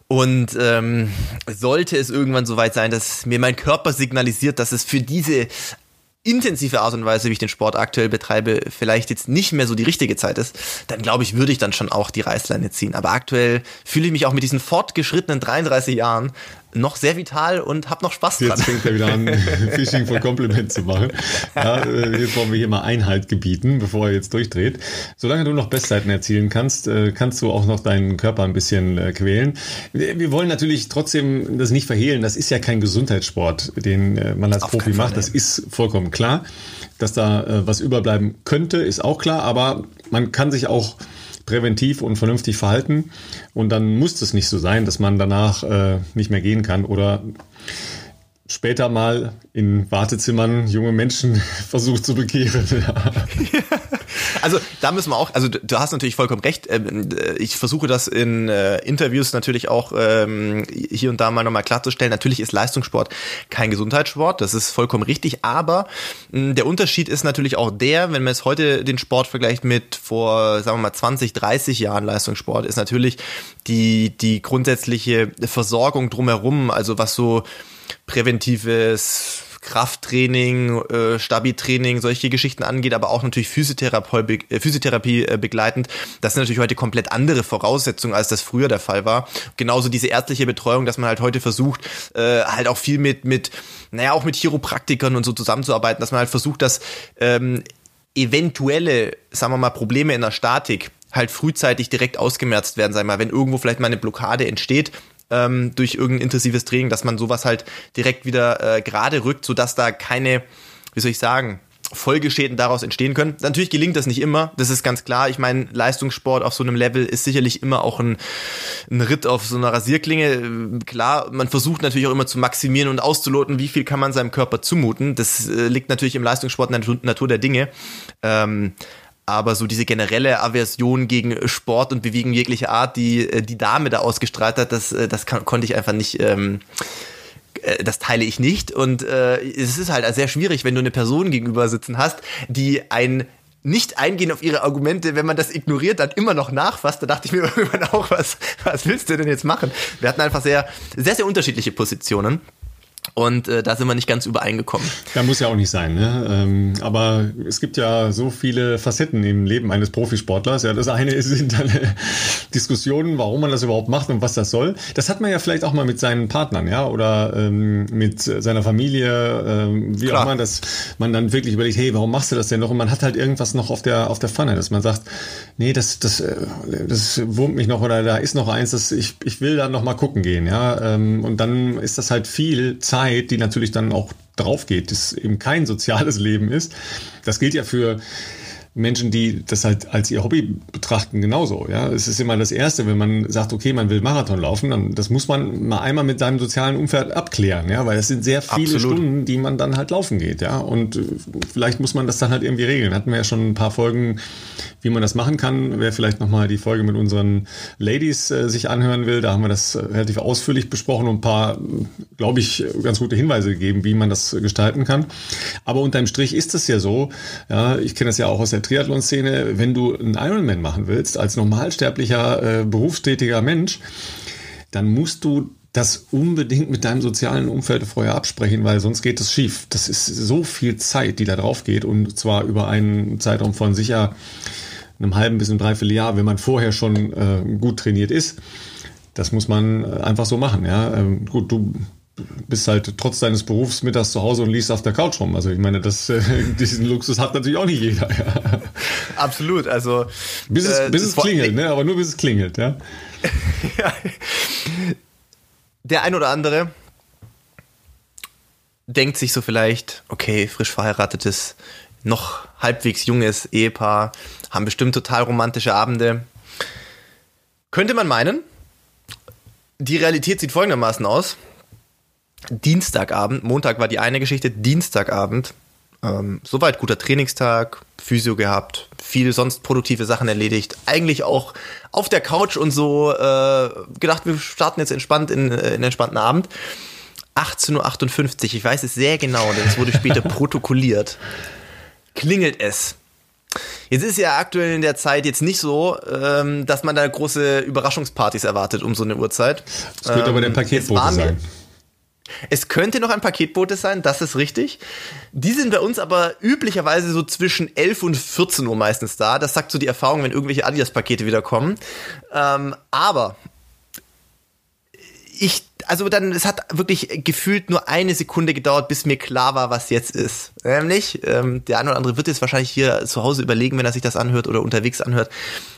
B: Und ähm, sollte es irgendwann soweit sein, dass mir mein Körper signalisiert, dass es für diese intensive Art und Weise, wie ich den Sport aktuell betreibe, vielleicht jetzt nicht mehr so die richtige Zeit ist, dann glaube ich, würde ich dann schon auch die Reißleine ziehen. Aber aktuell fühle ich mich auch mit diesen fortgeschrittenen 33 Jahren noch sehr vital und habe noch Spaß
A: dran. Jetzt fängt er wieder an, Fishing for Compliment zu machen. Ja, äh, jetzt wollen wir hier mal Einhalt gebieten, bevor er jetzt durchdreht. Solange du noch Bestzeiten erzielen kannst, äh, kannst du auch noch deinen Körper ein bisschen äh, quälen. Wir wollen natürlich trotzdem das nicht verhehlen. Das ist ja kein Gesundheitssport, den man als Auf Profi macht. Das ist vollkommen klar. Dass da was überbleiben könnte, ist auch klar. Aber man kann sich auch präventiv und vernünftig verhalten. Und dann muss es nicht so sein, dass man danach äh, nicht mehr gehen kann oder später mal in Wartezimmern junge Menschen versucht zu bekehren. Ja.
B: Also da müssen wir auch, also du hast natürlich vollkommen recht. Ähm, äh, ich versuche das in äh, Interviews natürlich auch ähm, hier und da mal nochmal klarzustellen. Natürlich ist Leistungssport kein Gesundheitssport, das ist vollkommen richtig. Aber der Unterschied ist natürlich auch der, wenn man jetzt heute den Sport vergleicht mit vor, sagen wir mal, 20, 30 Jahren Leistungssport, ist natürlich die, die grundsätzliche Versorgung drumherum, also was so präventives Krafttraining, äh, Stabi-Training, solche Geschichten angeht, aber auch natürlich Physiotherapie, äh, Physiotherapie äh, begleitend. Das sind natürlich heute komplett andere Voraussetzungen, als das früher der Fall war. Genauso diese ärztliche Betreuung, dass man halt heute versucht, äh, halt auch viel mit, mit, naja, auch mit Chiropraktikern und so zusammenzuarbeiten, dass man halt versucht, dass ähm, eventuelle, sagen wir mal, Probleme in der Statik halt frühzeitig direkt ausgemerzt werden, sag mal, wenn irgendwo vielleicht mal eine Blockade entsteht, ähm, durch irgendein intensives Training, dass man sowas halt direkt wieder äh, gerade rückt, sodass da keine, wie soll ich sagen, Folgeschäden daraus entstehen können. Natürlich gelingt das nicht immer, das ist ganz klar. Ich meine, Leistungssport auf so einem Level ist sicherlich immer auch ein, ein Ritt auf so einer Rasierklinge. Klar, man versucht natürlich auch immer zu maximieren und auszuloten, wie viel kann man seinem Körper zumuten. Das äh, liegt natürlich im Leistungssport Natur, Natur der Dinge. Ähm, aber so diese generelle Aversion gegen Sport und Bewegung jeglicher Art, die äh, die Dame da ausgestrahlt hat, das, äh, das kann, konnte ich einfach nicht. Ähm, äh, das teile ich nicht und äh, es ist halt sehr schwierig, wenn du eine Person gegenüber sitzen hast, die ein nicht eingehen auf ihre Argumente, wenn man das ignoriert, dann immer noch nachfasst. Da dachte ich mir irgendwann auch, was, was willst du denn jetzt machen? Wir hatten einfach sehr, sehr, sehr unterschiedliche Positionen. Und äh, da sind wir nicht ganz übereingekommen.
A: Ja, muss ja auch nicht sein. Ne? Ähm, aber es gibt ja so viele Facetten im Leben eines Profisportlers. Ja, das eine sind dann Diskussionen, warum man das überhaupt macht und was das soll. Das hat man ja vielleicht auch mal mit seinen Partnern, ja, oder ähm, mit seiner Familie, ähm, wie Klar. auch immer, dass man dann wirklich überlegt, hey, warum machst du das denn noch? Und man hat halt irgendwas noch auf der auf der Pfanne, dass man sagt, nee, das das äh, das wurmt mich noch oder da ist noch eins, das ich ich will da noch mal gucken gehen, ja. Ähm, und dann ist das halt viel Zeit Zeit, die natürlich dann auch drauf geht, das eben kein soziales Leben ist. Das gilt ja für Menschen, die das halt als ihr Hobby betrachten, genauso. Ja, es ist immer das Erste, wenn man sagt, okay, man will Marathon laufen, dann das muss man mal einmal mit seinem sozialen Umfeld abklären, ja, weil es sind sehr viele Absolut. Stunden, die man dann halt laufen geht, ja, und äh, vielleicht muss man das dann halt irgendwie regeln. Hatten wir ja schon ein paar Folgen, wie man das machen kann. Wer vielleicht nochmal die Folge mit unseren Ladies äh, sich anhören will, da haben wir das relativ ausführlich besprochen und ein paar, glaube ich, ganz gute Hinweise gegeben, wie man das gestalten kann. Aber unterm Strich ist es ja so, ja, ich kenne das ja auch aus der der Triathlon-Szene, wenn du einen Ironman machen willst, als normalsterblicher, äh, berufstätiger Mensch, dann musst du das unbedingt mit deinem sozialen Umfeld vorher absprechen, weil sonst geht es schief. Das ist so viel Zeit, die da drauf geht und zwar über einen Zeitraum von sicher einem halben bis einem Dreivierteljahr, wenn man vorher schon äh, gut trainiert ist. Das muss man äh, einfach so machen. Ja, ähm, gut, du bist halt trotz deines Berufs mittags zu Hause und liest auf der Couch rum. Also ich meine, das, äh, diesen Luxus hat natürlich auch nicht jeder. Ja.
B: Absolut, also
A: bis es, äh, bis es klingelt, ne? aber nur bis es klingelt, ja. ja.
B: Der ein oder andere denkt sich so vielleicht, okay, frisch verheiratetes, noch halbwegs junges Ehepaar, haben bestimmt total romantische Abende. Könnte man meinen, die Realität sieht folgendermaßen aus. Dienstagabend, Montag war die eine Geschichte, Dienstagabend, ähm, soweit guter Trainingstag, Physio gehabt, viel sonst produktive Sachen erledigt, eigentlich auch auf der Couch und so äh, gedacht, wir starten jetzt entspannt in, äh, in einen entspannten Abend. 18.58 Uhr, ich weiß es sehr genau, denn es wurde später protokolliert. Klingelt es. Jetzt ist ja aktuell in der Zeit jetzt nicht so, ähm, dass man da große Überraschungspartys erwartet um so eine Uhrzeit.
A: Es könnte ähm, aber der ähm, Paketbote sein.
B: Es könnte noch ein Paketbote sein, das ist richtig. Die sind bei uns aber üblicherweise so zwischen 11 und 14 Uhr meistens da. Das sagt so die Erfahrung, wenn irgendwelche Adidas-Pakete wieder kommen. Ähm, aber ich, also dann, es hat wirklich gefühlt nur eine Sekunde gedauert, bis mir klar war, was jetzt ist. Nämlich, ähm, der eine oder andere wird jetzt wahrscheinlich hier zu Hause überlegen, wenn er sich das anhört oder unterwegs anhört,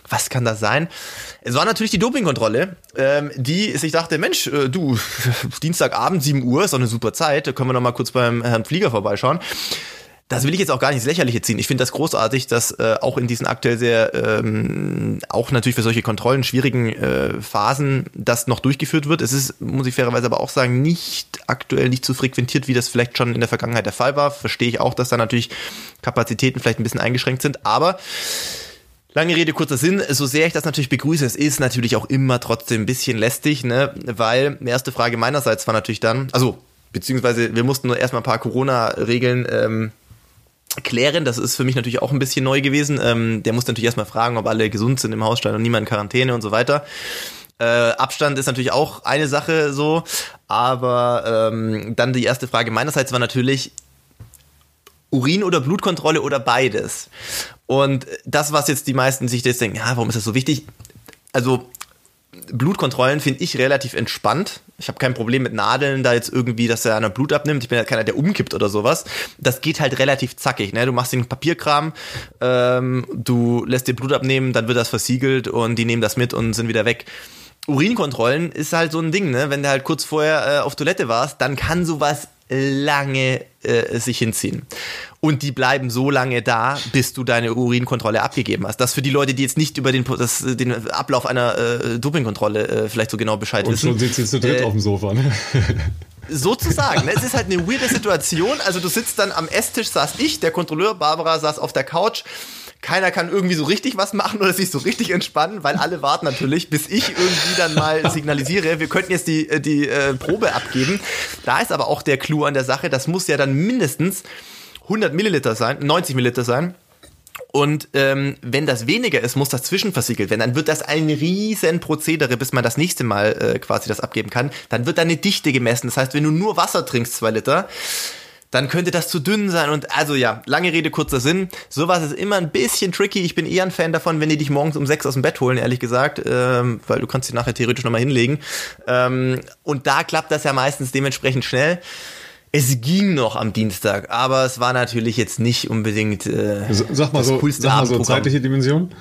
B: was kann das sein? Es war natürlich die Dopingkontrolle, ähm, die sich dachte, Mensch, äh, du, Dienstagabend, 7 Uhr, ist doch eine super Zeit, da können wir noch mal kurz beim Herrn Flieger vorbeischauen. Das will ich jetzt auch gar nicht ins Lächerliche ziehen. Ich finde das großartig, dass äh, auch in diesen aktuell sehr, ähm, auch natürlich für solche Kontrollen schwierigen äh, Phasen das noch durchgeführt wird. Es ist, muss ich fairerweise aber auch sagen, nicht aktuell nicht so frequentiert, wie das vielleicht schon in der Vergangenheit der Fall war. Verstehe ich auch, dass da natürlich Kapazitäten vielleicht ein bisschen eingeschränkt sind, aber Lange Rede, kurzer Sinn. So sehr ich das natürlich begrüße, es ist natürlich auch immer trotzdem ein bisschen lästig, ne? Weil, erste Frage meinerseits war natürlich dann, also, beziehungsweise wir mussten nur erstmal ein paar Corona-Regeln ähm, klären. Das ist für mich natürlich auch ein bisschen neu gewesen. Ähm, der muss natürlich erstmal fragen, ob alle gesund sind im Hausstand und niemand in Quarantäne und so weiter. Äh, Abstand ist natürlich auch eine Sache so, aber ähm, dann die erste Frage meinerseits war natürlich Urin- oder Blutkontrolle oder beides. Und das, was jetzt die meisten sich jetzt denken, ja, warum ist das so wichtig? Also Blutkontrollen finde ich relativ entspannt. Ich habe kein Problem mit Nadeln, da jetzt irgendwie, dass er einer Blut abnimmt. Ich bin ja keiner, der umkippt oder sowas. Das geht halt relativ zackig. Ne? Du machst den Papierkram, ähm, du lässt dir Blut abnehmen, dann wird das versiegelt und die nehmen das mit und sind wieder weg. Urinkontrollen ist halt so ein Ding, ne? Wenn du halt kurz vorher äh, auf Toilette warst, dann kann sowas lange äh, sich hinziehen. Und die bleiben so lange da, bis du deine Urinkontrolle abgegeben hast. Das für die Leute, die jetzt nicht über den, das, den Ablauf einer äh, Dopingkontrolle äh, vielleicht so genau Bescheid
A: Und
B: wissen.
A: Und schon sitzt jetzt zu dritt
B: Äh,
A: auf dem Sofa. Ne?
B: Sozusagen. Ne? Es ist halt eine weirde Situation. Also du sitzt dann am Esstisch, saß ich, der Kontrolleur, Barbara saß auf der Couch. Keiner kann irgendwie so richtig was machen oder sich so richtig entspannen, weil alle warten natürlich, bis ich irgendwie dann mal signalisiere, wir könnten jetzt die, äh, die äh, Probe abgeben. Da ist aber auch der Clou an der Sache, das muss ja dann mindestens 100 Milliliter sein, 90 Milliliter sein. Und ähm, wenn das weniger ist, muss das zwischenversiegelt werden. Dann wird das ein riesen Prozedere, bis man das nächste Mal äh, quasi das abgeben kann. Dann wird da eine Dichte gemessen. Das heißt, wenn du nur Wasser trinkst, zwei Liter, dann könnte das zu dünn sein. Und also ja, lange Rede, kurzer Sinn. Sowas ist immer ein bisschen tricky. Ich bin eher ein Fan davon, wenn die dich morgens um sechs aus dem Bett holen, ehrlich gesagt, ähm, weil du kannst sie nachher theoretisch nochmal hinlegen. Ähm, und da klappt das ja meistens dementsprechend schnell. Es ging noch am Dienstag, aber es war natürlich jetzt nicht unbedingt äh,
A: Sag mal
B: das
A: so,
B: coolste
A: sag mal so zeitliche Dimension.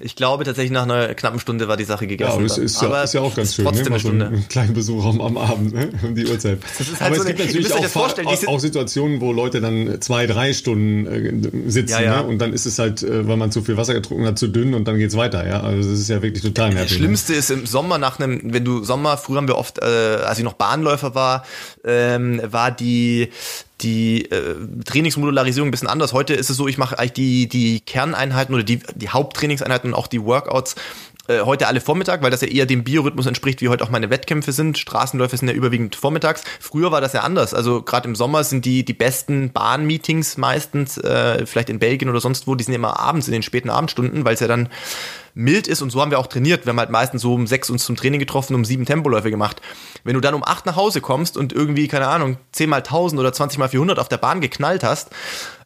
B: Ich glaube tatsächlich nach einer knappen Stunde war die Sache
A: Ja,
B: gegessen.
A: aber das ist, ja,
B: aber
A: ist ja auch ganz schön, ne?
B: Trotzdem
A: Mal
B: eine
A: so
B: Stunde.
A: einen kleinen Besuch am, am Abend, ne? um die Uhrzeit.
B: Das ist halt
A: aber
B: so
A: es gibt
B: eine-
A: natürlich auch,
B: das
A: auch, auch Situationen, wo Leute dann zwei, drei Stunden äh, sitzen
B: Ja, ja.
A: Ne? und dann ist es halt, äh, weil man zu viel Wasser getrunken hat, zu dünn und dann geht's weiter. Ja, also das ist ja wirklich total
B: Das
A: nervig. ne?
B: Schlimmste ist im Sommer nach einem, wenn du Sommer, früher haben wir oft, äh, als ich noch Bahnläufer war, ähm, war die die äh, Trainingsmodularisierung ein bisschen anders. Heute ist es so, ich mache eigentlich die die Kerneinheiten oder die die Haupttrainingseinheiten und auch die Workouts äh, heute alle Vormittag, weil das ja eher dem Biorhythmus entspricht, wie heute auch meine Wettkämpfe sind. Straßenläufe sind ja überwiegend vormittags. Früher war das ja anders. Also gerade im Sommer sind die die besten Bahnmeetings meistens, äh, vielleicht in Belgien oder sonst wo, die sind immer abends in den späten Abendstunden, weil es ja dann mild ist und so haben wir auch trainiert. Wir haben halt meistens so um sechs uns zum Training getroffen, um sieben Tempoläufe gemacht. Wenn du dann um acht nach Hause kommst und irgendwie, keine Ahnung, zehn mal tausend oder 20 mal 400 auf der Bahn geknallt hast,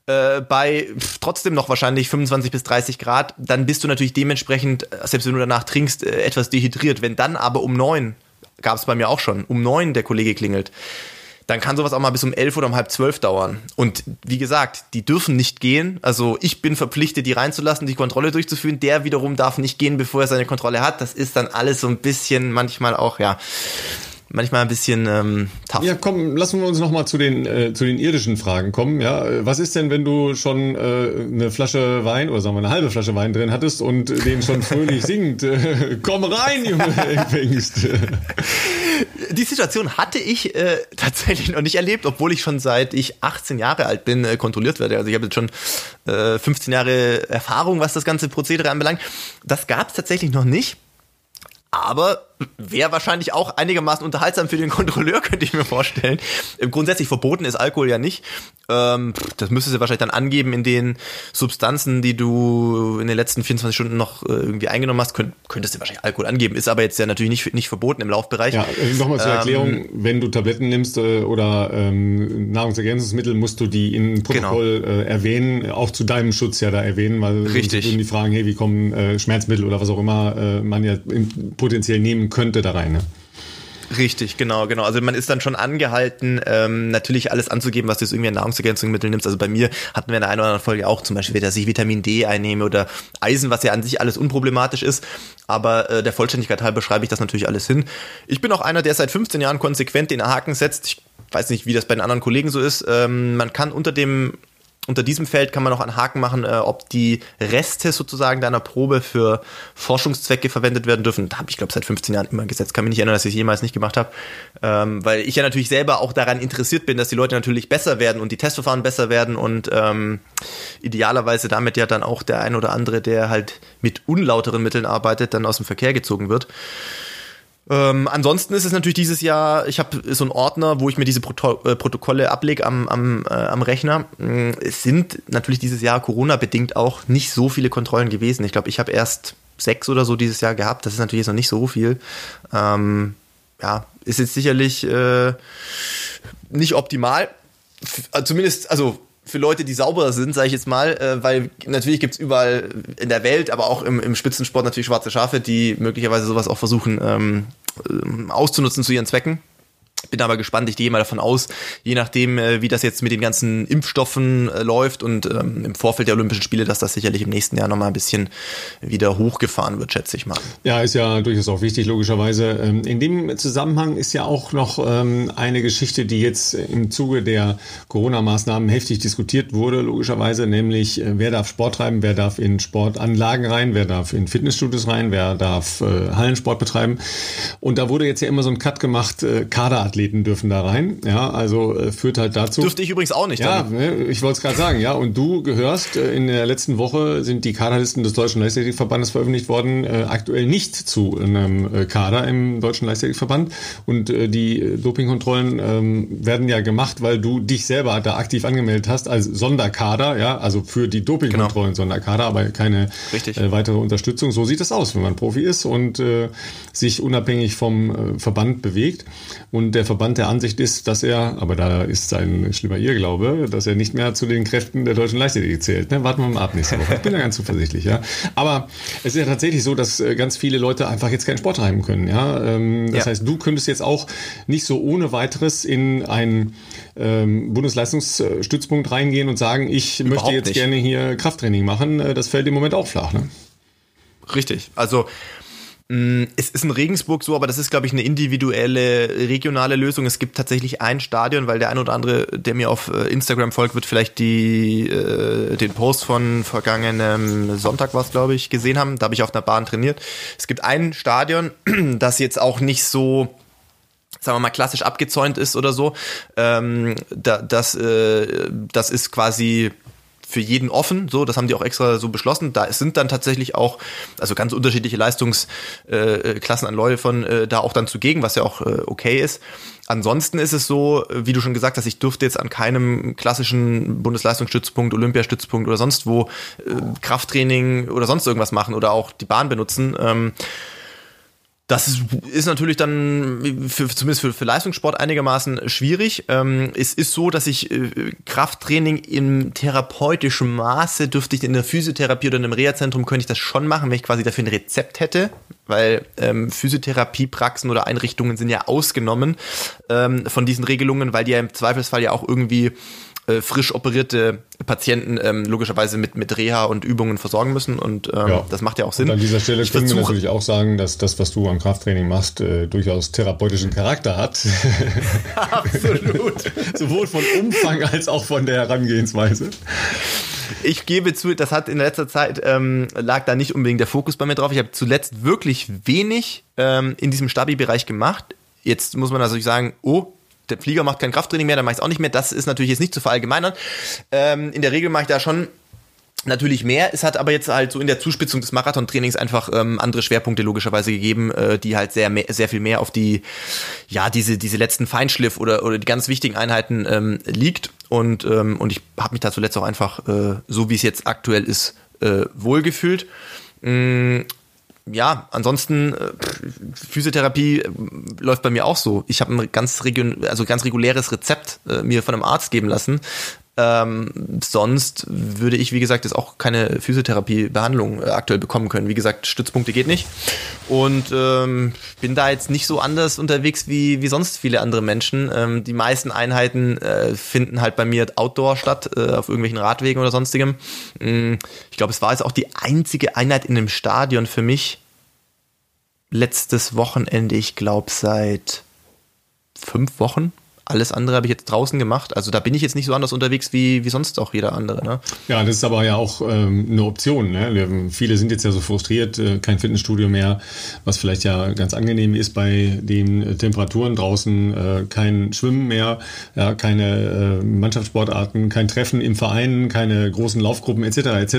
B: äh, bei trotzdem noch wahrscheinlich 25 bis 30 Grad, dann bist du natürlich dementsprechend, äh, selbst wenn du danach trinkst, äh, etwas dehydriert. Wenn dann aber um neun, gab es bei mir auch schon, um neun der Kollege klingelt, dann kann sowas auch mal bis um elf oder um halb zwölf dauern. Und wie gesagt, die dürfen nicht gehen. Also ich bin verpflichtet, die reinzulassen, die Kontrolle durchzuführen. Der wiederum darf nicht gehen, bevor er seine Kontrolle hat. Das ist dann alles so ein bisschen manchmal auch, ja, manchmal ein bisschen ähm, tough.
A: Ja, komm, lassen wir uns noch mal zu den äh, zu den irdischen Fragen kommen. Ja, was ist denn, wenn du schon äh, eine Flasche Wein oder sagen wir eine halbe Flasche Wein drin hattest und den schon fröhlich singt? Äh, komm rein, Junge, empfängst.
B: Die Situation hatte ich äh, tatsächlich noch nicht erlebt, obwohl ich schon seit ich 18 Jahre alt bin äh, kontrolliert werde. Also ich habe jetzt schon äh, 15 Jahre Erfahrung, was das ganze Prozedere anbelangt. Das gab es tatsächlich noch nicht. Aber wäre wahrscheinlich auch einigermaßen unterhaltsam für den Kontrolleur, könnte ich mir vorstellen. Ähm, Grundsätzlich verboten ist Alkohol ja nicht. Ähm, das müsstest du wahrscheinlich dann angeben in den Substanzen, die du in den letzten 24 Stunden noch äh, irgendwie eingenommen hast. Könnt, könntest du wahrscheinlich Alkohol angeben. Ist aber jetzt ja natürlich nicht, nicht verboten im Laufbereich.
A: Ja, äh, nochmal zur
B: Ähm,
A: Erklärung, wenn du Tabletten nimmst äh, oder ähm, Nahrungsergänzungsmittel, musst du die im Protokoll äh, erwähnen, auch zu deinem Schutz ja da erwähnen, weil sonst
B: Richtig.
A: würden die fragen, hey, wie kommen äh, Schmerzmittel oder was auch immer äh, man ja in, potenziell nehmen könnte da rein. Ne?
B: Richtig, genau, genau. Also man ist dann schon angehalten, ähm, natürlich alles anzugeben, was du jetzt irgendwie an Nahrungsergänzungsmittel nimmst. Also bei mir hatten wir in der einen oder anderen Folge auch zum Beispiel, dass ich Vitamin D einnehme oder Eisen, was ja an sich alles unproblematisch ist. Aber äh, der Vollständigkeit halber schreibe ich das natürlich alles hin. Ich bin auch einer, der seit 15 Jahren konsequent den Haken setzt. Ich weiß nicht, wie das bei den anderen Kollegen so ist. Ähm, man kann unter dem unter diesem Feld kann man noch einen Haken machen, äh, ob die Reste sozusagen deiner Probe für Forschungszwecke verwendet werden dürfen. Da habe ich, glaube seit 15 Jahren immer gesetzt. Kann mich nicht erinnern, dass ich es jemals nicht gemacht habe. Ähm, weil ich ja natürlich selber auch daran interessiert bin, dass die Leute natürlich besser werden und die Testverfahren besser werden und ähm, idealerweise damit ja dann auch der ein oder andere, der halt mit unlauteren Mitteln arbeitet, dann aus dem Verkehr gezogen wird. Ähm, ansonsten ist es natürlich dieses Jahr, ich habe so einen Ordner, wo ich mir diese Proto äh, Protokolle ablege am, am, äh, am Rechner. Mm, es sind natürlich dieses Jahr Corona-bedingt auch nicht so viele Kontrollen gewesen. Ich glaube, ich habe erst sechs oder so dieses Jahr gehabt. Das ist natürlich jetzt noch nicht so viel. Ähm, ja, ist jetzt sicherlich äh, nicht optimal. Äh, zumindest, also für Leute, die sauberer sind, sage ich jetzt mal, äh, weil natürlich gibt's überall in der Welt, aber auch im, im Spitzensport natürlich schwarze Schafe, die möglicherweise sowas auch versuchen ähm, ähm auszunutzen zu ihren Zwecken. Bin aber gespannt, ich gehe mal davon aus, je nachdem, äh, wie das jetzt mit den ganzen Impfstoffen äh, läuft und ähm, im Vorfeld der Olympischen Spiele, dass das sicherlich im nächsten Jahr nochmal ein bisschen wieder hochgefahren wird, schätze ich mal.
A: Ja, ist ja durchaus auch wichtig, logischerweise. Ähm, in dem Zusammenhang ist ja auch noch ähm, eine Geschichte, die jetzt im Zuge der Corona-Maßnahmen heftig diskutiert wurde, logischerweise, nämlich äh, wer darf Sport treiben, wer darf in Sportanlagen rein, wer darf in Fitnessstudios rein, wer darf Hallensport betreiben. Und da wurde jetzt ja immer so ein Cut gemacht, Kader Athleten dürfen da rein. Ja, also äh, führt halt dazu.
B: Dürfte ich übrigens auch nicht.
A: Ja, ne, ich wollte es gerade sagen. Ja, und du gehörst äh, in der letzten Woche sind die Kaderlisten des Deutschen Leichtathletikverbandes veröffentlicht worden. Äh, aktuell nicht zu einem äh, Kader im Deutschen Leichtathletikverband und äh, die Dopingkontrollen ähm, werden ja gemacht, weil du dich selber da aktiv angemeldet hast als Sonderkader. Ja, also für die Dopingkontrollen genau. Sonderkader, aber keine äh, weitere Unterstützung. So sieht es aus, wenn man Profi ist und äh, sich unabhängig vom äh, Verband bewegt und der Verband der Ansicht ist, dass er, aber da ist ein schlimmer Irrglaube, dass er nicht mehr zu den Kräften der deutschen Leichtathletik zählt. Ne? Warten wir mal ab nächste Woche. Ich bin da ganz zuversichtlich, ja. Aber es ist ja tatsächlich so, dass äh, ganz viele Leute einfach jetzt keinen Sport treiben können, ja. Ähm, das ja. heißt, du könntest jetzt auch nicht so ohne weiteres in einen ähm, Bundesleistungsstützpunkt reingehen und sagen, ich Überhaupt möchte jetzt nicht. gerne hier Krafttraining machen. Äh, das fällt im Moment auch flach, ne?
B: Richtig. Also es ist in Regensburg so, aber das ist, glaube ich, eine individuelle, regionale Lösung. Es gibt tatsächlich ein Stadion, weil der ein oder andere, der mir auf äh, Instagram folgt, wird vielleicht die, äh, den Post von vergangenem Sonntag was, glaube ich, gesehen haben. Da habe ich auf einer Bahn trainiert. Es gibt ein Stadion, das jetzt auch nicht so sagen wir mal klassisch abgezäunt ist oder so. Ähm, da, das, äh, das ist quasi für jeden offen. So, das haben die auch extra so beschlossen. Da sind dann tatsächlich auch, also ganz unterschiedliche Leistungsklassen äh, an Läufern äh, da auch dann zugegen, was ja auch äh, okay ist. Ansonsten ist es so, wie du schon gesagt hast, ich dürfte jetzt an keinem klassischen Bundesleistungsstützpunkt, Olympiastützpunkt oder sonst wo äh, Krafttraining oder sonst irgendwas machen oder auch die Bahn benutzen. Ähm, das ist, natürlich dann für, zumindest für, für Leistungssport einigermaßen schwierig. Ähm, es ist so, dass ich äh, Krafttraining im therapeutischen Maße dürfte ich in der Physiotherapie oder in einem Reha-Zentrum könnte ich das schon machen, wenn ich quasi dafür ein Rezept hätte, weil ähm, Physiotherapiepraxen oder Einrichtungen sind ja ausgenommen ähm, von diesen Regelungen, weil die ja im Zweifelsfall ja auch irgendwie äh, frisch operierte Patienten ähm, logischerweise mit, mit Reha und Übungen versorgen müssen und ähm, ja. das macht ja auch Sinn. Und
A: an dieser Stelle ich können wir natürlich auch sagen, dass das, was du am Krafttraining machst, äh, durchaus therapeutischen Charakter hat. Absolut. Sowohl von Umfang als auch von der Herangehensweise.
B: Ich gebe zu, das hat in letzter Zeit ähm, lag da nicht unbedingt der Fokus bei mir drauf. Ich habe zuletzt wirklich wenig ähm, in diesem Stabi-Bereich gemacht. Jetzt muss man natürlich sagen, oh, der Flieger macht kein Krafttraining mehr, dann mache ich es auch nicht mehr. Das ist natürlich jetzt nicht zu verallgemeinern. Ähm, in der Regel mache ich da schon natürlich mehr. Es hat aber jetzt halt so in der Zuspitzung des Marathontrainings einfach ähm, andere Schwerpunkte logischerweise gegeben, äh, die halt sehr sehr viel mehr auf die ja diese diese letzten Feinschliff oder oder die ganz wichtigen Einheiten ähm, liegt und ähm, und ich habe mich da zuletzt auch einfach äh, so wie es jetzt aktuell ist äh, wohlgefühlt. Mm, ja, ansonsten äh, Physiotherapie äh, läuft bei mir auch so. Ich habe ein ganz also ganz reguläres Rezept äh, mir von einem Arzt geben lassen. Ähm, sonst würde ich, wie gesagt, jetzt auch keine Physiotherapie-Behandlung äh, aktuell bekommen können. Wie gesagt, Stützpunkte geht nicht. Und ähm, bin da jetzt nicht so anders unterwegs wie, wie sonst viele andere Menschen. Ähm, die meisten Einheiten äh, finden halt bei mir Outdoor statt, äh, auf irgendwelchen Radwegen oder sonstigem. Ähm, ich glaube, es war jetzt auch die einzige Einheit in einem Stadion für mich. Letztes Wochenende, ich glaube, seit fünf Wochen alles andere habe ich jetzt draußen gemacht. Also da bin ich jetzt nicht so anders unterwegs wie, wie sonst auch jeder andere. Ne?
A: Ja, das ist aber ja auch ähm, eine Option. Ne? Viele sind jetzt ja so frustriert, äh, kein Fitnessstudio mehr, was vielleicht ja ganz angenehm ist bei den Temperaturen draußen, äh, kein Schwimmen mehr, ja, keine äh, Mannschaftssportarten, kein Treffen im Verein, keine großen Laufgruppen etc. etc.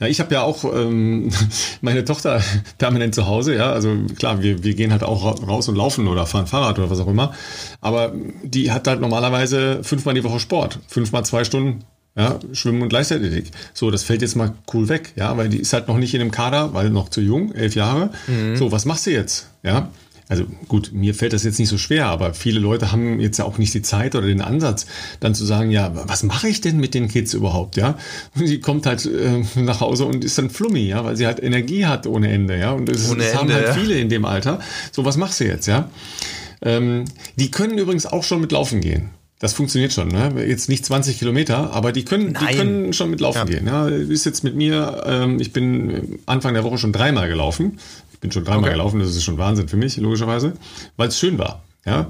A: Ja, ich habe ja auch ähm, meine Tochter permanent zu Hause. Ja, also klar, wir, wir gehen halt auch raus und laufen oder fahren Fahrrad oder was auch immer. Aber die hat halt normalerweise fünfmal die Woche Sport, fünfmal zwei Stunden. Ja, Schwimmen und Leichtathletik. So, das fällt jetzt mal cool weg, ja, weil die ist halt noch nicht in dem Kader, weil noch zu jung, elf Jahre. Mhm. So, was machst du jetzt? Ja, also gut, mir fällt das jetzt nicht so schwer, aber viele Leute haben jetzt ja auch nicht die Zeit oder den Ansatz, dann zu sagen, ja, was mache ich denn mit den Kids überhaupt, ja? Und sie kommt halt äh, nach Hause und ist dann flummi, ja, weil sie halt Energie hat ohne Ende, ja. Und das, das Ende, haben halt ja. viele in dem Alter. So, was machst du jetzt, ja? Ähm, die können übrigens auch schon mit Laufen gehen. Das funktioniert schon. Ne? Jetzt nicht 20 Kilometer, aber die können, die können schon mit Laufen ja. gehen. Ja, ist jetzt mit mir, ähm, ich bin Anfang der Woche schon dreimal gelaufen. Ich bin schon dreimal okay. gelaufen, das ist schon Wahnsinn für mich, logischerweise, weil es schön war. Ja,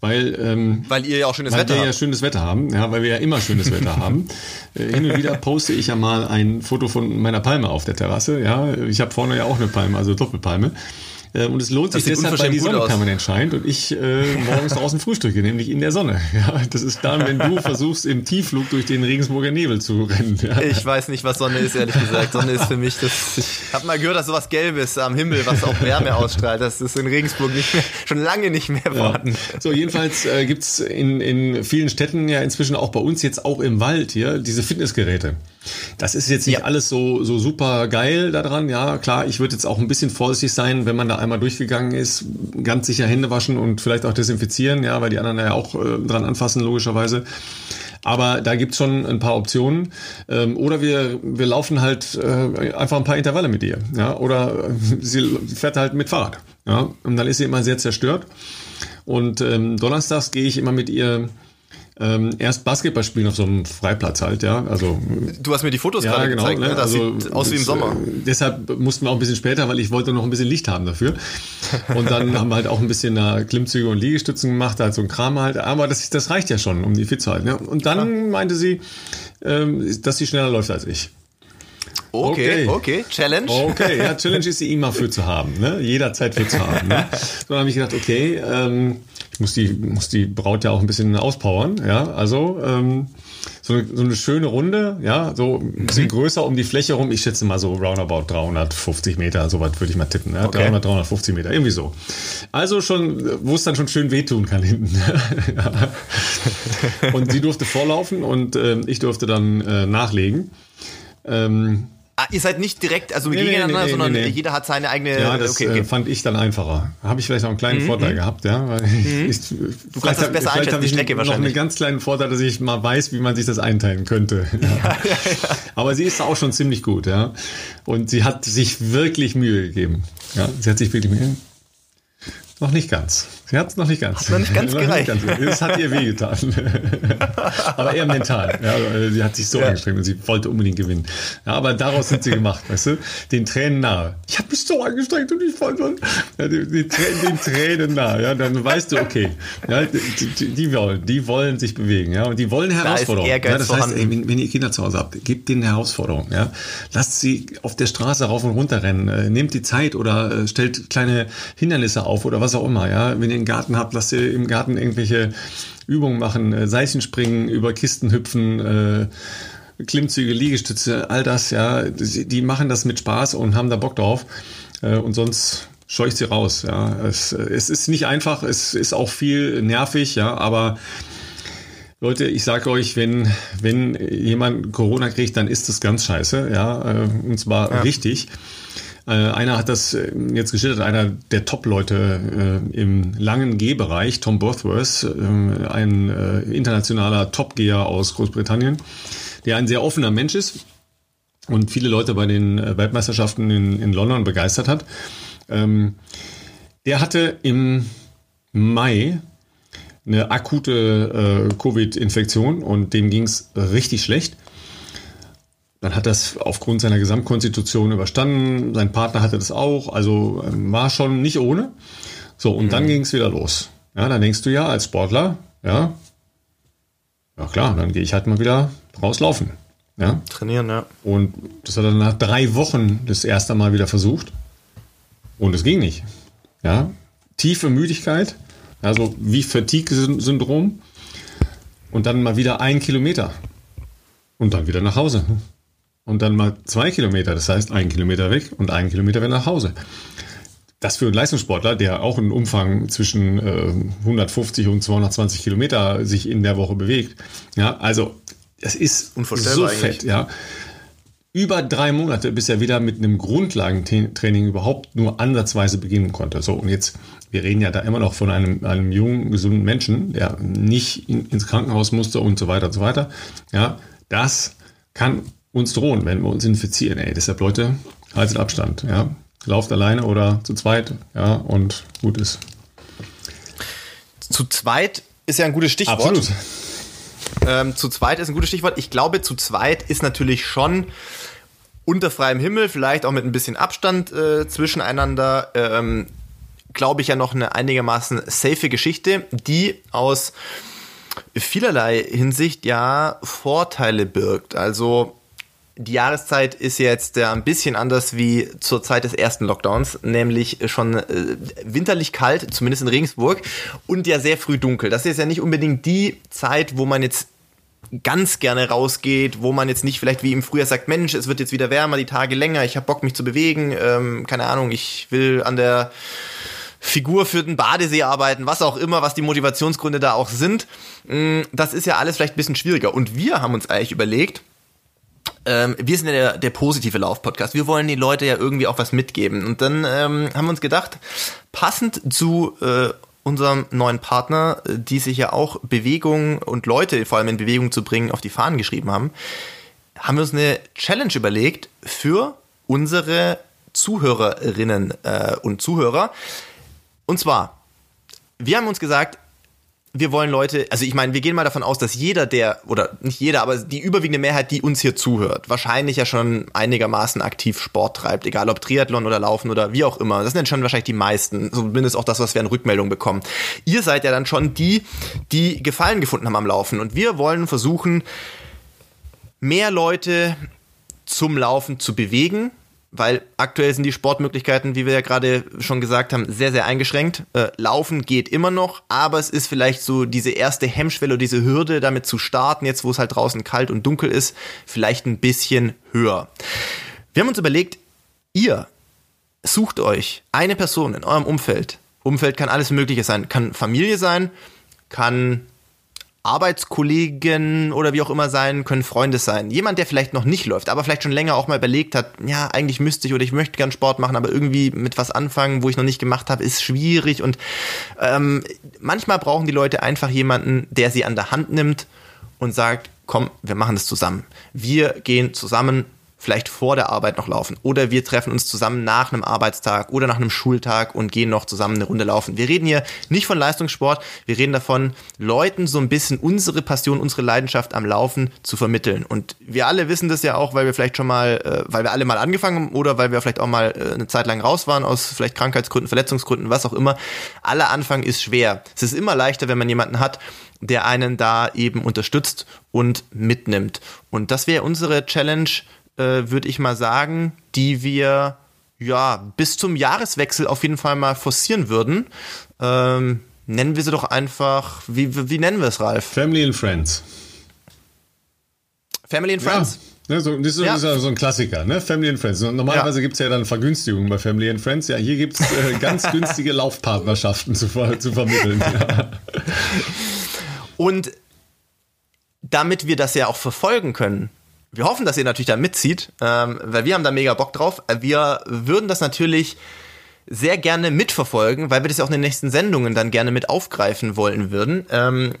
A: weil ähm,
B: weil ihr ja auch schönes
A: weil
B: Wetter
A: wir ja schönes Wetter haben, ja, weil wir ja immer schönes Wetter haben. Äh, hin und wieder poste ich ja mal ein Foto von meiner Palme auf der Terrasse. Ja, ich habe vorne ja auch eine Palme, also Doppelpalme. Äh, und es lohnt sich deshalb, weil die Sonne permanent scheint und ich äh, morgens draußen frühstücke, nämlich in der Sonne. Ja, das ist dann, wenn du versuchst, im Tiefflug durch den Regensburger Nebel zu rennen. Ja.
B: Ich weiß nicht, was Sonne ist, ehrlich gesagt. Sonne ist für mich das. Ich habe mal gehört, dass sowas Gelbes am Himmel, was auch Wärme ausstrahlt. Das ist in Regensburg nicht mehr, schon lange nicht mehr vorhanden.
A: Ja. So, jedenfalls äh, gibt's in, in vielen Städten ja inzwischen auch bei uns jetzt auch im Wald hier diese Fitnessgeräte. Das ist jetzt nicht ja. alles so, so super geil daran. Ja, klar, ich würde jetzt auch ein bisschen vorsichtig sein, wenn man da einmal durchgegangen ist, ganz sicher Hände waschen und vielleicht auch desinfizieren, ja, weil die anderen ja auch äh, dran anfassen, logischerweise. Aber da gibt's schon ein paar Optionen. Ähm, oder wir, wir laufen halt äh, einfach ein paar Intervalle mit ihr. Ja? Oder äh, sie fährt halt mit Fahrrad. Ja? Und dann ist sie immer sehr zerstört. Und ähm, donnerstags gehe ich immer mit ihr ähm, erst Basketball spielen auf so einem Freiplatz halt, ja. Also
B: du hast mir die Fotos ja, gerade genau, gezeigt, ne? ne? das also, sieht aus wie im Sommer.
A: Äh, deshalb mussten wir auch ein bisschen später, weil ich wollte noch ein bisschen Licht haben dafür. Und dann haben wir halt auch ein bisschen uh, Klimmzüge und Liegestützen gemacht, halt so ein Kram halt. Aber das, das reicht ja schon, um die fit zu halten. Ja? Und dann ja. meinte sie, ähm, dass sie schneller läuft als ich.
B: Okay, okay, okay, Challenge.
A: Okay, ja, Challenge ist sie immer für zu haben, ne? jederzeit für zu haben. Ne? So dann habe ich gedacht, okay, ähm, muss die, muss die Braut ja auch ein bisschen auspowern, ja, also ähm, so, eine, so eine schöne Runde, ja, so ein bisschen mhm. größer um die Fläche rum, ich schätze mal so roundabout 350 Meter, so weit würde ich mal tippen, ja, okay. 300, 350 Meter, irgendwie so. Also schon, wo es dann schon schön wehtun kann hinten. ja. Und sie durfte vorlaufen und äh, ich durfte dann äh, nachlegen. Ähm,
B: Ah, ihr seid nicht direkt, also nee, gegeneinander, nee, nee, sondern jeder hat seine eigene.
A: Ja, das okay, okay. Äh, fand ich dann einfacher. Habe ich vielleicht auch einen kleinen mhm. Vorteil mhm. gehabt, ja. Weil mhm. ich,
B: du kannst das besser einschätzen, die Strecke
A: wahrscheinlich. noch einen ganz kleinen Vorteil, dass ich mal weiß, wie man sich das einteilen könnte. Ja. Ja, ja, Aber sie ist auch schon ziemlich gut, ja. Und sie hat sich wirklich Mühe gegeben. Ja, sie hat sich wirklich Mühe. gegeben. Noch nicht ganz. Sie hat es noch nicht ganz.
B: Hat noch nicht ganz gereicht.
A: Es hat ihr wehgetan. aber eher mental. Ja, sie hat sich so ja. angestrengt und sie wollte unbedingt gewinnen. Ja, aber daraus sind sie gemacht, weißt du? Den Tränen nahe. Ich habe mich so angestrengt und ich wollte ja, die, die, den Tränen nahe. Ja, dann weißt du, okay, ja, die, die, die, wollen, die wollen sich bewegen, ja, und die wollen Herausforderungen. Da ja, das heißt, ey, wenn, wenn, ihr Kinder zu Hause habt, gebt denen Herausforderungen. Ja, lasst sie auf der Straße rauf und runter rennen, äh, nehmt die Zeit oder äh, stellt kleine Hindernisse auf oder was auch immer. Ja, wenn ihr einen Garten habt, lasst ihr im Garten irgendwelche Übungen machen, äh, Seilchen springen, über Kisten hüpfen, äh, Klimmzüge, Liegestütze, all das, ja, die, machen das mit Spaß und haben da Bock drauf. Äh, und sonst scheucht sie raus, ja. Es, es ist nicht einfach, es ist auch viel nervig, ja, aber Leute, ich sage euch, wenn, wenn jemand Corona kriegt, dann ist das ganz scheiße, ja, äh, und zwar ja. richtig. Äh, einer hat das äh, jetzt geschildert, einer der Top-Leute äh, im langen G-Bereich, Tom Borthworth, äh, ein äh, internationaler Top-Geher aus Großbritannien, der ein sehr offener Mensch ist und viele Leute bei den äh, Weltmeisterschaften in, in London begeistert hat. Ähm, der hatte im Mai eine akute äh, Covid-Infektion und dem ging es richtig schlecht. Dann hat das aufgrund seiner Gesamtkonstitution überstanden. Sein Partner hatte das auch. Also ähm, war schon nicht ohne. So, und mhm. dann ging es wieder los. Ja, dann denkst du ja als Sportler, ja, ja klar, dann gehe ich halt mal wieder rauslaufen. Ja.
B: Trainieren, ja.
A: Und das hat er nach drei Wochen das erste Mal wieder versucht. Und es ging nicht. Ja. Tiefe Müdigkeit, also wie Fatigue-Syndrom. Und dann mal wieder ein Kilometer. Und dann wieder nach Hause und dann mal zwei Kilometer, das heißt ein Kilometer weg und ein Kilometer wieder nach Hause. Das für einen Leistungssportler, der auch einen Umfang zwischen äh, 150 und 220 Kilometer sich in der Woche bewegt. Ja, also das ist so fett, ja. Über drei Monate, bis er wieder mit einem Grundlagentraining überhaupt nur ansatzweise beginnen konnte. So, und jetzt, wir reden ja da immer noch von einem, einem jungen, gesunden Menschen, der nicht in, ins Krankenhaus musste und so weiter und so weiter. Ja, das kann uns drohen, wenn wir uns infizieren. Ey, deshalb Leute, haltet Abstand. Ja, lauft alleine oder zu zweit. Ja, und gut ist.
B: Zu zweit ist ja ein gutes Stichwort.
A: Absolut.
B: Ähm, zu zweit ist ein gutes Stichwort. Ich glaube, zu zweit ist natürlich schon unter freiem Himmel, vielleicht auch mit ein bisschen Abstand äh, zwischeneinander, ähm, glaube ich ja noch eine einigermaßen safe Geschichte, die aus vielerlei Hinsicht ja Vorteile birgt. Also die Jahreszeit ist jetzt äh, ein bisschen anders wie zur Zeit des ersten Lockdowns, nämlich schon äh, winterlich kalt, zumindest in Regensburg, und ja sehr früh dunkel. Das ist ja nicht unbedingt die Zeit, wo man jetzt ganz gerne rausgeht, wo man jetzt nicht vielleicht wie im Frühjahr sagt, Mensch, es wird jetzt wieder wärmer, die Tage länger, ich habe Bock mich zu bewegen, ähm, keine Ahnung, ich will an der Figur für den Badesee arbeiten, was auch immer, was die Motivationsgründe da auch sind. Mm, das ist ja alles vielleicht ein bisschen schwieriger. Und wir haben uns eigentlich überlegt, ähm, wir sind ja der, der positive Lauf-Podcast. Wir wollen die Leute ja irgendwie auch was mitgeben. Und dann ähm, haben wir uns gedacht, passend zu äh, unserem neuen Partner, die sich ja auch Bewegung und Leute vor allem in Bewegung zu bringen, auf die Fahnen geschrieben haben, haben wir uns eine Challenge überlegt für unsere Zuhörerinnen äh, und Zuhörer. Und zwar, wir haben uns gesagt, wir wollen Leute, also ich meine, wir gehen mal davon aus, dass jeder, der, oder nicht jeder, aber die überwiegende Mehrheit, die uns hier zuhört, wahrscheinlich ja schon einigermaßen aktiv Sport treibt, egal ob Triathlon oder Laufen oder wie auch immer. Das sind schon wahrscheinlich die meisten, zumindest auch das, was wir an Rückmeldung bekommen. Ihr seid ja dann schon die, die Gefallen gefunden haben am Laufen. Und wir wollen versuchen, mehr Leute zum Laufen zu bewegen, weil aktuell sind die Sportmöglichkeiten, wie wir ja gerade schon gesagt haben, sehr, sehr eingeschränkt. Äh, Laufen geht immer noch, aber es ist vielleicht so diese erste Hemmschwelle oder diese Hürde, damit zu starten, jetzt wo es halt draußen kalt und dunkel ist, vielleicht ein bisschen höher. Wir haben uns überlegt, ihr sucht euch eine Person in eurem Umfeld. Umfeld kann alles Mögliche sein, kann Familie sein, kann Arbeitskollegen oder wie auch immer sein, können Freunde sein. Jemand, der vielleicht noch nicht läuft, aber vielleicht schon länger auch mal überlegt hat, ja, eigentlich müsste ich oder ich möchte gern Sport machen, aber irgendwie mit was anfangen, wo ich noch nicht gemacht habe, ist schwierig. Und ähm, manchmal brauchen die Leute einfach jemanden, der sie an der Hand nimmt und sagt, komm, wir machen das zusammen. Wir gehen zusammen vielleicht vor der Arbeit noch laufen. Oder wir treffen uns zusammen nach einem Arbeitstag oder nach einem Schultag und gehen noch zusammen eine Runde laufen. Wir reden hier nicht von Leistungssport, wir reden davon, Leuten so ein bisschen unsere Passion, unsere Leidenschaft am Laufen zu vermitteln. Und wir alle wissen das ja auch, weil wir vielleicht schon mal, äh, weil wir alle mal angefangen haben oder weil wir vielleicht auch mal äh, eine Zeit lang raus waren aus vielleicht Krankheitsgründen, Verletzungsgründen, was auch immer. Aller Anfang ist schwer. Es ist immer leichter, wenn man jemanden hat, der einen da eben unterstützt und mitnimmt. Und das wäre unsere Challenge äh, würde ich mal sagen, die wir ja bis zum Jahreswechsel auf jeden Fall mal forcieren würden. Ähm, nennen wir sie doch einfach, wie, wie nennen wir es, Ralf?
A: Family and Friends.
B: Family and Friends.
A: Ja. Ne, so, das, ist, ja. so ein Klassiker, ne? Family and Friends. Normalerweise ja. gibt es ja dann Vergünstigungen bei Family and Friends. Ja, hier gibt es äh, ganz günstige Laufpartnerschaften zu, zu vermitteln. Ja.
B: Und damit wir das ja auch verfolgen können, Wir hoffen, dass ihr natürlich da mitzieht, ähm, weil wir haben da mega Bock drauf. Wir würden das natürlich sehr gerne mitverfolgen, weil wir das ja auch in den nächsten Sendungen dann gerne mit aufgreifen wollen würden. Ähm,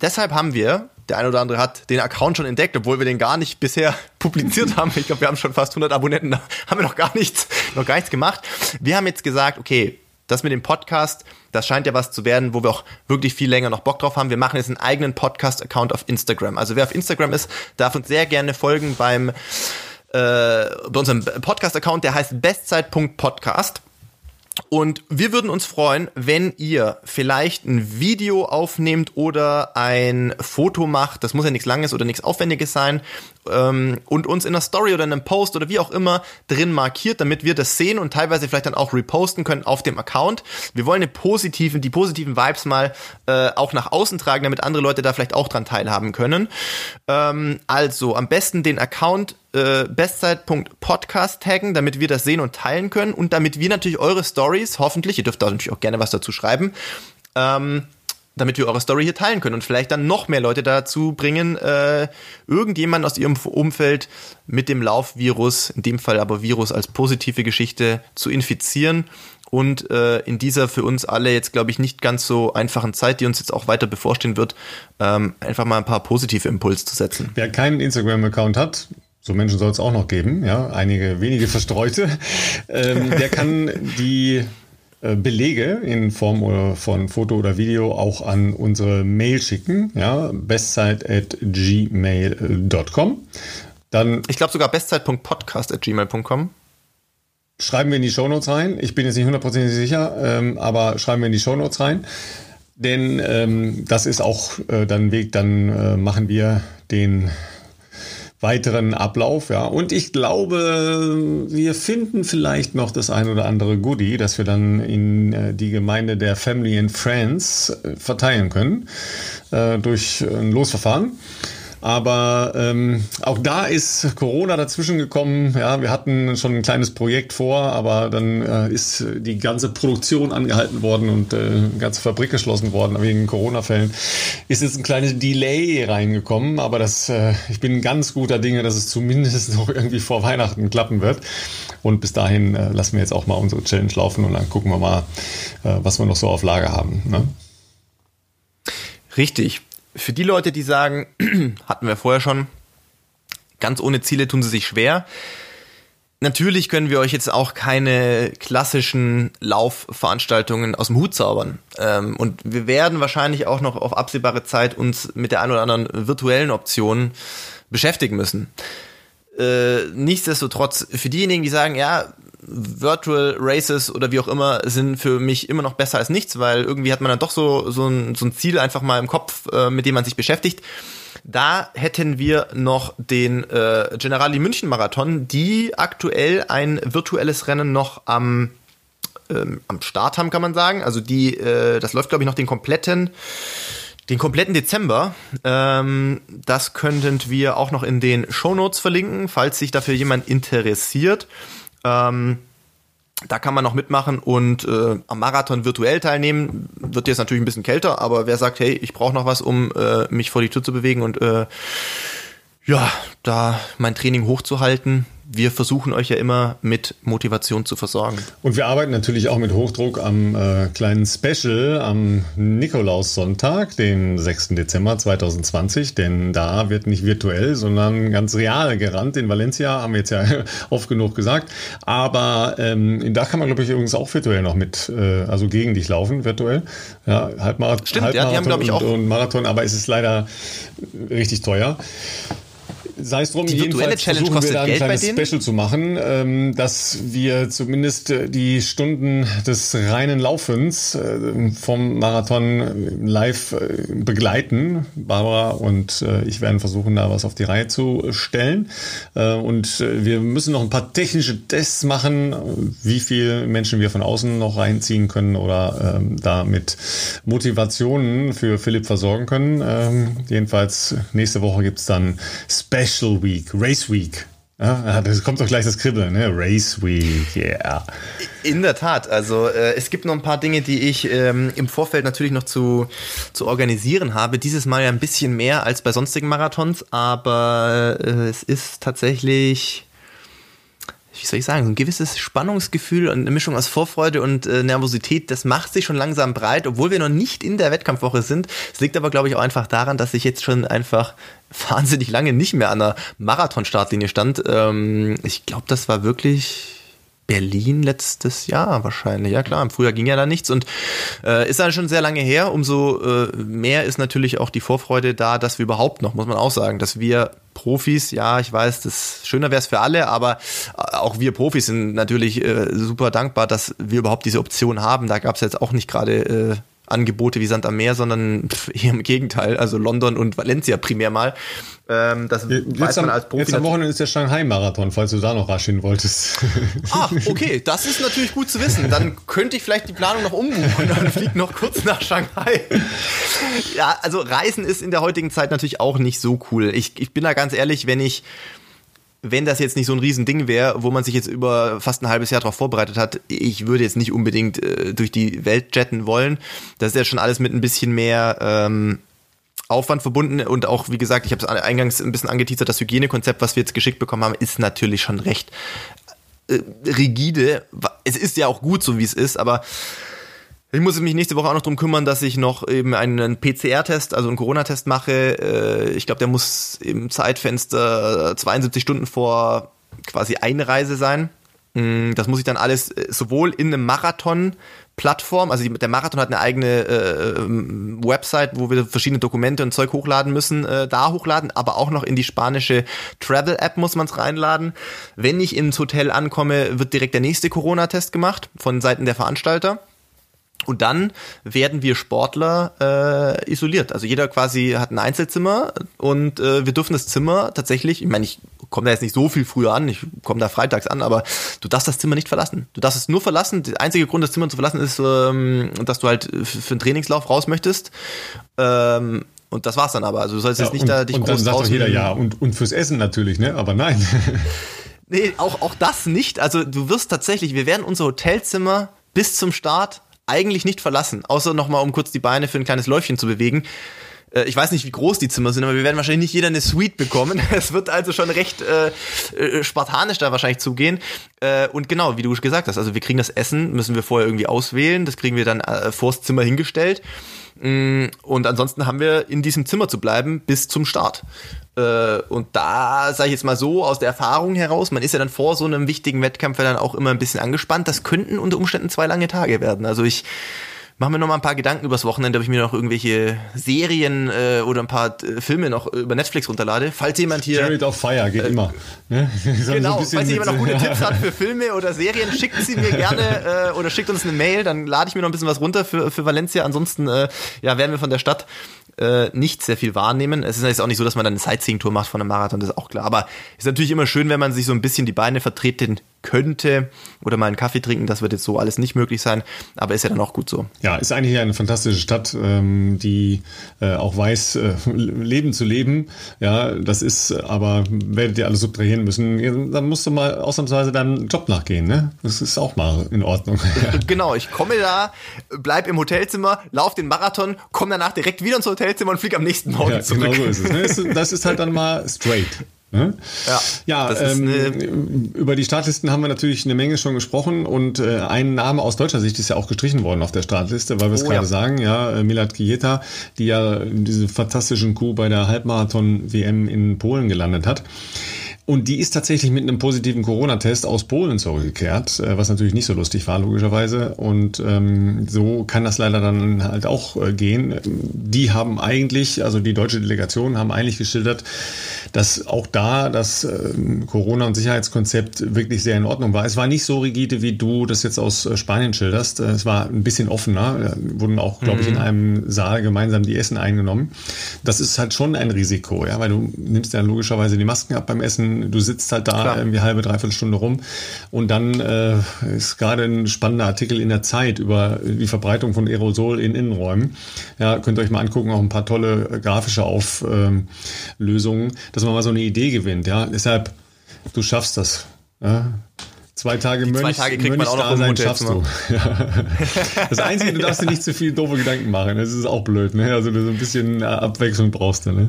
B: deshalb haben wir, der eine oder andere hat den Account schon entdeckt, obwohl wir den gar nicht bisher publiziert haben. Ich glaube, wir haben schon fast 100 Abonnenten, da haben wir noch gar nichts, noch gar nichts gemacht. Wir haben jetzt gesagt, okay, das mit dem Podcast, das scheint ja was zu werden, wo wir auch wirklich viel länger noch Bock drauf haben. Wir machen jetzt einen eigenen Podcast-Account auf Instagram. Also wer auf Instagram ist, darf uns sehr gerne folgen beim äh, bei unserem Podcast-Account, der heißt bestzeit.podcast. Und wir würden uns freuen, wenn ihr vielleicht ein Video aufnehmt oder ein Foto macht. Das muss ja nichts Langes oder nichts Aufwendiges sein. Ähm, und uns in einer Story oder in einem Post oder wie auch immer drin markiert, damit wir das sehen und teilweise vielleicht dann auch reposten können auf dem Account. Wir wollen den positiven, die positiven Vibes mal äh, auch nach außen tragen, damit andere Leute da vielleicht auch dran teilhaben können. Ähm, also am besten den Account äh, bestzeit.podcast taggen, damit wir das sehen und teilen können und damit wir natürlich eure Stories, hoffentlich, ihr dürft da natürlich auch gerne was dazu schreiben, ähm, damit wir eure Story hier teilen können und vielleicht dann noch mehr Leute dazu bringen, äh, irgendjemand aus ihrem Umfeld mit dem Laufvirus, in dem Fall aber Virus als positive Geschichte, zu infizieren und äh, in dieser für uns alle jetzt, glaube ich, nicht ganz so einfachen Zeit, die uns jetzt auch weiter bevorstehen wird, ähm, einfach mal ein paar positive Impulse zu setzen.
A: Wer keinen Instagram-Account hat, so Menschen soll es auch noch geben, ja, einige wenige verstreute, ähm, der kann die äh, Belege in Form von Foto oder Video auch an unsere Mail schicken, ja, bestzeit at gmail.com.
B: Dann ich glaube sogar bestzeit.podcast at gmail.com.
A: Schreiben wir in die Shownotes rein. Ich bin jetzt nicht hundertprozentig sicher, ähm, aber schreiben wir in die Shownotes rein. Denn ähm, das ist auch äh, dann Weg, dann äh, machen wir den weiteren Ablauf, ja. Und ich glaube, wir finden vielleicht noch das ein oder andere Goodie, das wir dann in äh, die Gemeinde der Family and Friends äh, verteilen können äh, durch ein Losverfahren. Aber ähm, auch da ist Corona dazwischen gekommen. Ja, wir hatten schon ein kleines Projekt vor, aber dann äh, ist die ganze Produktion angehalten worden und äh, die ganze Fabrik geschlossen worden wegen Corona-Fällen. Ist jetzt ein kleines Delay reingekommen, aber das, äh, ich bin ganz guter Dinge, dass es zumindest noch irgendwie vor Weihnachten klappen wird. Und bis dahin äh, lassen wir jetzt auch mal unsere Challenge laufen und dann gucken wir mal, äh, was wir noch so auf Lager haben. Ne?
B: Richtig für die Leute, die sagen, hatten wir vorher schon, ganz ohne Ziele tun sie sich schwer. Natürlich können wir euch jetzt auch keine klassischen Laufveranstaltungen aus dem Hut zaubern. Ähm, und wir werden wahrscheinlich auch noch auf absehbare Zeit uns mit der einen oder anderen virtuellen Option beschäftigen müssen. Äh, nichtsdestotrotz, für diejenigen, die sagen, ja, Virtual Races oder wie auch immer sind für mich immer noch besser als nichts, weil irgendwie hat man dann doch so, so, ein, so ein Ziel einfach mal im Kopf, äh, mit dem man sich beschäftigt. Da hätten wir noch den äh, Generali München Marathon, die aktuell ein virtuelles Rennen noch am, ähm, am Start haben, kann man sagen. Also die, äh, das läuft glaube ich noch den kompletten den kompletten Dezember. Ähm, das könnten wir auch noch in den Show Notes verlinken, falls sich dafür jemand interessiert. Ähm, da kann man noch mitmachen und äh, am Marathon virtuell teilnehmen. Wird jetzt natürlich ein bisschen kälter, aber wer sagt, hey, ich brauche noch was, um äh, mich vor die Tür zu bewegen und äh, ja, da mein Training hochzuhalten, wir versuchen euch ja immer mit Motivation zu versorgen.
A: Und wir arbeiten natürlich auch mit Hochdruck am äh, kleinen Special am Nikolaussonntag, den 6. Dezember 2020, denn da wird nicht virtuell, sondern ganz real gerannt in Valencia, haben wir jetzt ja oft genug gesagt. Aber ähm, da kann man, glaube ich, übrigens auch virtuell noch mit, äh, also gegen dich laufen, virtuell. Ja, Halbmarathon,
B: Stimmt, Halbmarathon ja, die haben, glaube ich, auch.
A: Und, und Marathon, aber es ist leider richtig teuer sei es drum, die virtuelle Challenge versuchen wir da ein kleines Special zu machen, ähm, dass wir zumindest äh, die Stunden des reinen Laufens äh, vom Marathon live äh, begleiten. Barbara und äh, ich werden versuchen, da was auf die Reihe zu stellen. Äh, und äh, wir müssen noch ein paar technische Tests machen, wie viele Menschen wir von außen noch reinziehen können oder ähm, da mit Motivationen für Philipp versorgen können. Ähm, jedenfalls nächste Woche gibt's dann Special Special Week, Race Week. Ja, das kommt doch gleich das Kribbeln, ne? Race Week, yeah.
B: In der Tat. Also äh, es gibt noch ein paar Dinge, die ich ähm, im Vorfeld natürlich noch zu, zu organisieren habe. Dieses Mal ja ein bisschen mehr als bei sonstigen Marathons, aber äh, es ist tatsächlich wie soll ich sagen, so ein gewisses Spannungsgefühl und eine Mischung aus Vorfreude und äh, Nervosität, das macht sich schon langsam breit, obwohl wir noch nicht in der Wettkampfwoche sind. Es liegt aber, glaube ich, auch einfach daran, dass ich jetzt schon einfach wahnsinnig lange nicht mehr an der Marathon-Startlinie stand. Ähm, ich glaube, das war wirklich Berlin letztes Jahr wahrscheinlich. Ja klar, im Frühjahr ging ja da nichts und äh, ist dann schon sehr lange her. Umso äh, mehr ist natürlich auch die Vorfreude da, dass wir überhaupt noch, muss man auch sagen, dass wir Profis, ja, ich weiß, das schöner wäre es für alle, aber äh, auch wir Profis sind natürlich äh, super dankbar, dass wir überhaupt diese Option haben. Da gab es jetzt auch nicht gerade äh, Angebote wie Sand am Meer, sondern eher im Gegenteil, also London und Valencia primär mal.
A: Ähm, das jetzt weiß man als Profi. Jetzt am Wochenende ist der Shanghai-Marathon, falls du da noch rasch hin wolltest.
B: Ah, okay, das ist natürlich gut zu wissen. Dann könnte ich vielleicht die Planung noch umbuchen und fliege noch kurz nach Shanghai. Ja, also Reisen ist in der heutigen Zeit natürlich auch nicht so cool. Ich, ich bin da ganz ehrlich, wenn ich wenn das jetzt nicht so ein Riesending wäre, wo man sich jetzt über fast ein halbes Jahr darauf vorbereitet hat, ich würde jetzt nicht unbedingt äh, durch die Welt jetten wollen. Das ist ja schon alles mit ein bisschen mehr ähm, Aufwand verbunden und auch, wie gesagt, ich habe es eingangs ein bisschen angeteasert, das Hygienekonzept, was wir jetzt geschickt bekommen haben, ist natürlich schon recht äh, rigide. Es ist ja auch gut so, wie es ist, aber ich muss mich nächste Woche auch noch drum kümmern, dass ich noch eben einen PCR-Test, also einen Corona-Test mache. Äh, ich glaube, der muss im Zeitfenster 72 Stunden vor quasi Einreise sein. Mm, das muss ich dann alles äh, sowohl in einem Marathon Plattform, also der Marathon hat eine eigene äh, Website, wo wir verschiedene Dokumente und Zeug hochladen müssen, äh, da hochladen, aber auch noch in die spanische Travel App muss man es reinladen. Wenn ich ins Hotel ankomme, wird direkt der nächste Corona-Test gemacht von Seiten der Veranstalter. Und dann werden wir Sportler äh, isoliert. Also jeder quasi hat ein Einzelzimmer und äh, wir dürfen das Zimmer tatsächlich, ich meine, ich komme da jetzt nicht so viel früher an, ich komme da freitags an, aber du darfst das Zimmer nicht verlassen. Du darfst es nur verlassen. Der einzige Grund, das Zimmer zu verlassen, ist, ähm, dass du halt für einen Trainingslauf raus möchtest. Ähm, und das war's dann aber. Also du sollst ja, jetzt nicht
A: und,
B: da dich
A: und groß dann sagt doch jeder ja und, und fürs Essen natürlich, ne? Aber nein.
B: nee, auch, auch das nicht. Also du wirst tatsächlich, wir werden unser Hotelzimmer bis zum Start eigentlich nicht verlassen, außer nochmal, um kurz die Beine für ein kleines Läufchen zu bewegen. Äh, ich weiß nicht, wie groß die Zimmer sind, aber wir werden wahrscheinlich nicht jeder eine Suite bekommen. Es wird also schon recht äh, äh, spartanisch da wahrscheinlich zugehen. Äh, und genau, wie du gesagt hast, also wir kriegen das Essen, müssen wir vorher irgendwie auswählen. Das kriegen wir dann äh, vors Zimmer hingestellt. Mm, und ansonsten haben wir in diesem Zimmer zu bleiben bis zum Start. Äh, und da sage ich jetzt mal so aus der Erfahrung heraus, man ist ja dann vor so einem wichtigen Wettkampf ja dann auch immer ein bisschen angespannt. Das könnten unter Umständen zwei lange Tage werden. Also ich mache mir noch mal ein paar Gedanken übers Wochenende, ob ich mir noch irgendwelche Serien äh, oder ein paar äh, Filme noch über Netflix runterlade. Falls jemand hier.
A: Jared auf Fire geht äh, immer.
B: Ne? genau, so falls jemand noch gute Tipps hat für Filme oder Serien, schickt sie mir gerne äh, oder schickt uns eine Mail, dann lade ich mir noch ein bisschen was runter für, für Valencia. Ansonsten äh, ja, werden wir von der Stadt äh, nicht sehr viel wahrnehmen. Es ist jetzt auch nicht so, dass man dann eine Sightseeing-Tour macht von einem Marathon, das ist auch klar. Aber es ist natürlich immer schön, wenn man sich so ein bisschen die Beine vertreten könnte oder mal einen Kaffee trinken. Das wird jetzt so alles nicht möglich sein, aber ist ja dann auch gut so.
A: Ja, ist eigentlich eine fantastische Stadt, ähm, die äh, auch weiß, äh, Leben zu leben. Ja, das ist, aber werdet ihr alles subtrahieren müssen, dann musst du mal ausnahmsweise deinem Job nachgehen. Ne? Das ist auch mal in Ordnung.
B: genau, ich komme da, bleib im Hotelzimmer, lauf den Marathon, komme danach direkt wieder ins Hotelzimmer und fliege am nächsten Morgen ja, zurück. Genau so ist
A: es. Ne? Das ist halt dann mal straight. Ne? Ja, ja ähm, über die Startlisten haben wir natürlich eine Menge schon gesprochen und äh, ein Name aus deutscher Sicht ist ja auch gestrichen worden auf der Startliste, weil wir es oh, gerade ja. sagen, ja, äh, Milad Kieta, die ja diese fantastischen Coup bei der Halbmarathon-WM in Polen gelandet hat. Und die ist tatsächlich mit einem positiven Corona-Test aus Polen zurückgekehrt, äh, was natürlich nicht so lustig war, logischerweise. Und ähm, so kann das leider dann halt auch äh, gehen. Die haben eigentlich, also die deutsche Delegation haben eigentlich geschildert, dass auch da das äh, Corona- und Sicherheitskonzept wirklich sehr in Ordnung war. Es war nicht so rigide, wie du das jetzt aus äh, Spanien schilderst. Äh, es war ein bisschen offener. Da wurden auch, glaube ich, in mhm. einem Saal gemeinsam die Essen eingenommen. Das ist halt schon ein Risiko, ja, weil du nimmst ja logischerweise die Masken ab beim Essen du sitzt halt da Klar. irgendwie halbe, dreiviertel Stunde rum und dann äh, ist gerade ein spannender Artikel in der Zeit über die Verbreitung von Aerosol in Innenräumen. Ja, könnt ihr euch mal angucken, auch ein paar tolle grafische Auflösungen, dass man mal so eine Idee gewinnt. Ja, deshalb Du schaffst das. Ja? Zwei Tage Mönch,
B: zwei Tage kriegt man auch noch
A: sein, schaffst du. Ja. Das Einzige, du darfst dir nicht zu viel doofe Gedanken machen. Das ist auch blöd. Ne? Also du so ein bisschen Abwechslung brauchst du. Ne?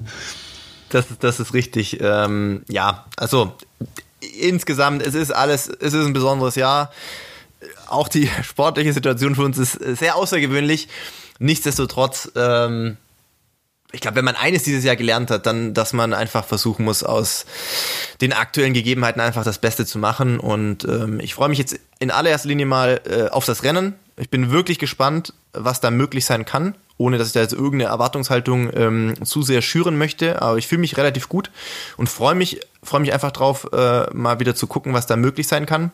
B: Das, das ist richtig. Ähm, ja, also insgesamt, es ist alles, es ist ein besonderes Jahr. Auch die sportliche Situation für uns ist sehr außergewöhnlich. Nichtsdestotrotz, ähm, ich glaube, wenn man eines dieses Jahr gelernt hat, dann, dass man einfach versuchen muss, aus den aktuellen Gegebenheiten einfach das Beste zu machen. Und ähm, ich freue mich jetzt in allererster Linie mal äh, auf das Rennen. Ich bin wirklich gespannt, was da möglich sein kann, ohne dass ich da jetzt irgendeine Erwartungshaltung ähm, zu sehr schüren möchte. Aber ich fühle mich relativ gut und freue mich, freue mich einfach drauf, äh, mal wieder zu gucken, was da möglich sein kann.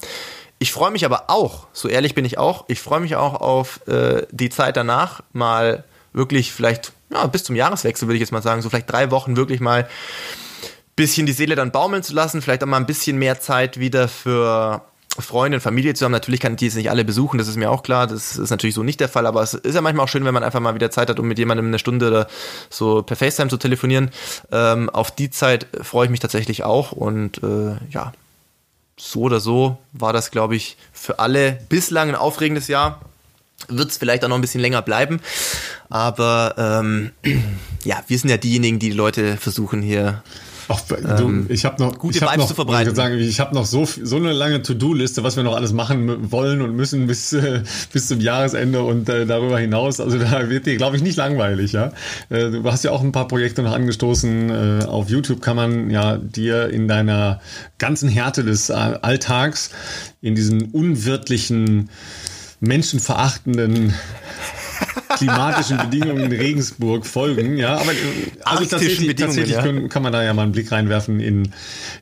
B: Ich freue mich aber auch, so ehrlich bin ich auch, ich freue mich auch auf äh, die Zeit danach, mal wirklich vielleicht ja, bis zum Jahreswechsel würde ich jetzt mal sagen, so vielleicht drei Wochen wirklich mal bisschen die Seele dann baumeln zu lassen, vielleicht auch mal ein bisschen mehr Zeit wieder für Freunde und Familie zu haben. Natürlich kann ich die jetzt nicht alle besuchen, das ist mir auch klar. Das ist natürlich so nicht der Fall, aber es ist ja manchmal auch schön, wenn man einfach mal wieder Zeit hat, um mit jemandem eine Stunde oder so per FaceTime zu telefonieren. Ähm, auf die Zeit freue ich mich tatsächlich auch und äh, ja, so oder so war das, glaube ich, für alle bislang ein aufregendes Jahr. Wird es vielleicht auch noch ein bisschen länger bleiben. Aber ähm, ja, wir sind ja diejenigen, die die Leute versuchen hier
A: Ach, du, ähm, ich habe noch
B: gute
A: ich hab
B: Vibes
A: noch,
B: zu verbreiten.
A: Ich, sagen, ich habe noch so so eine lange To-Do-Liste, was wir noch alles machen wollen und müssen bis äh, bis zum Jahresende und äh, darüber hinaus. Also da wird dir, glaube ich, nicht langweilig. Ja, äh, du hast ja auch ein paar Projekte noch angestoßen. Äh, auf YouTube kann man ja dir in deiner ganzen Härte des äh, Alltags in diesen unwirtlichen menschenverachtenden klimatischen Bedingungen in Regensburg folgen. Ja, aber äh, also tatsächlich, tatsächlich ja. kann man da ja mal einen Blick reinwerfen in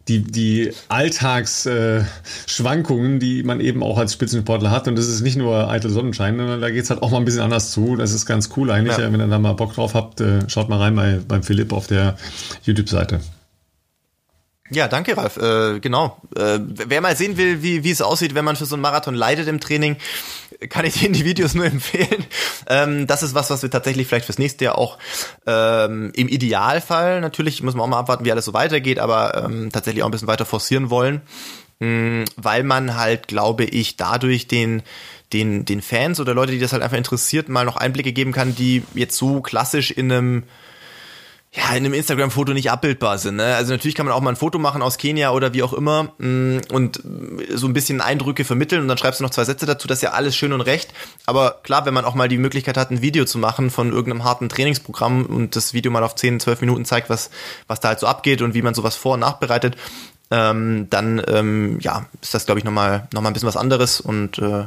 A: die, die Alltagsschwankungen, äh, die man eben auch als Spitzensportler hat. Und das ist nicht nur eitel Sonnenschein, sondern da geht's halt auch mal ein bisschen anders zu. Das ist ganz cool eigentlich. Ja. Wenn ihr da mal Bock drauf habt, äh, schaut mal rein bei, beim Philipp auf der YouTube-Seite.
B: Ja, danke, Ralf. Äh, genau. Äh, wer mal sehen will, wie, wie es aussieht, wenn man für so einen Marathon leidet im Training, kann ich Ihnen die Videos nur empfehlen. Ähm, das ist was, was wir tatsächlich vielleicht fürs nächste Jahr auch ähm, im Idealfall, natürlich muss man auch mal abwarten, wie alles so weitergeht, aber ähm, tatsächlich auch ein bisschen weiter forcieren wollen, ähm, weil man halt, glaube ich, dadurch den den, den Fans oder Leute, die das halt einfach interessiert, mal noch Einblicke geben kann, die jetzt so klassisch in einem ja, in einem Instagram-Foto nicht abbildbar sind. Ne? Also natürlich kann man auch mal ein Foto machen aus Kenia oder wie auch immer mm, und so ein bisschen Eindrücke vermitteln und dann schreibst du noch zwei Sätze dazu, das ist ja alles schön und recht. Aber klar, wenn man auch mal die Möglichkeit hat, ein Video zu machen von irgendeinem harten Trainingsprogramm und das Video mal auf 10, 12 Minuten zeigt, was, was da halt so abgeht und wie man sowas vor- und nachbereitet, ähm, dann ähm, ja, ist das, glaube ich, nochmal noch mal ein bisschen was anderes und äh,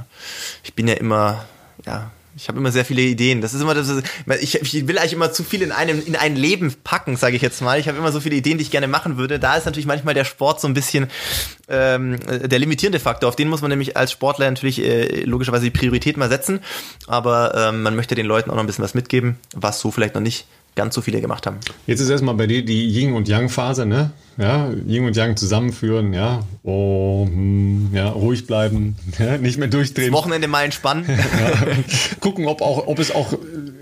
B: ich bin ja immer, ja, ich habe immer sehr viele Ideen. Das ist immer das. Ich, ich, will eigentlich immer zu viel in einem in ein Leben packen, sage ich jetzt mal. Ich habe immer so viele Ideen, die ich gerne machen würde. Da ist natürlich manchmal der Sport so ein bisschen ähm, der limitierende Faktor. Auf den muss man nämlich als Sportler natürlich äh, logischerweise die Priorität mal setzen. Aber ähm, man möchte den Leuten auch noch ein bisschen was mitgeben, was so vielleicht noch nicht ganz so viele gemacht haben.
A: Jetzt ist erstmal bei dir die Yin und Yang Phase, ne? Ja, Yin und Yang zusammenführen, ja. Oh, hm, ja, ruhig bleiben, ja, nicht mehr durchdrehen.
B: Das Wochenende mal entspannen.
A: ja, gucken, ob auch, ob es auch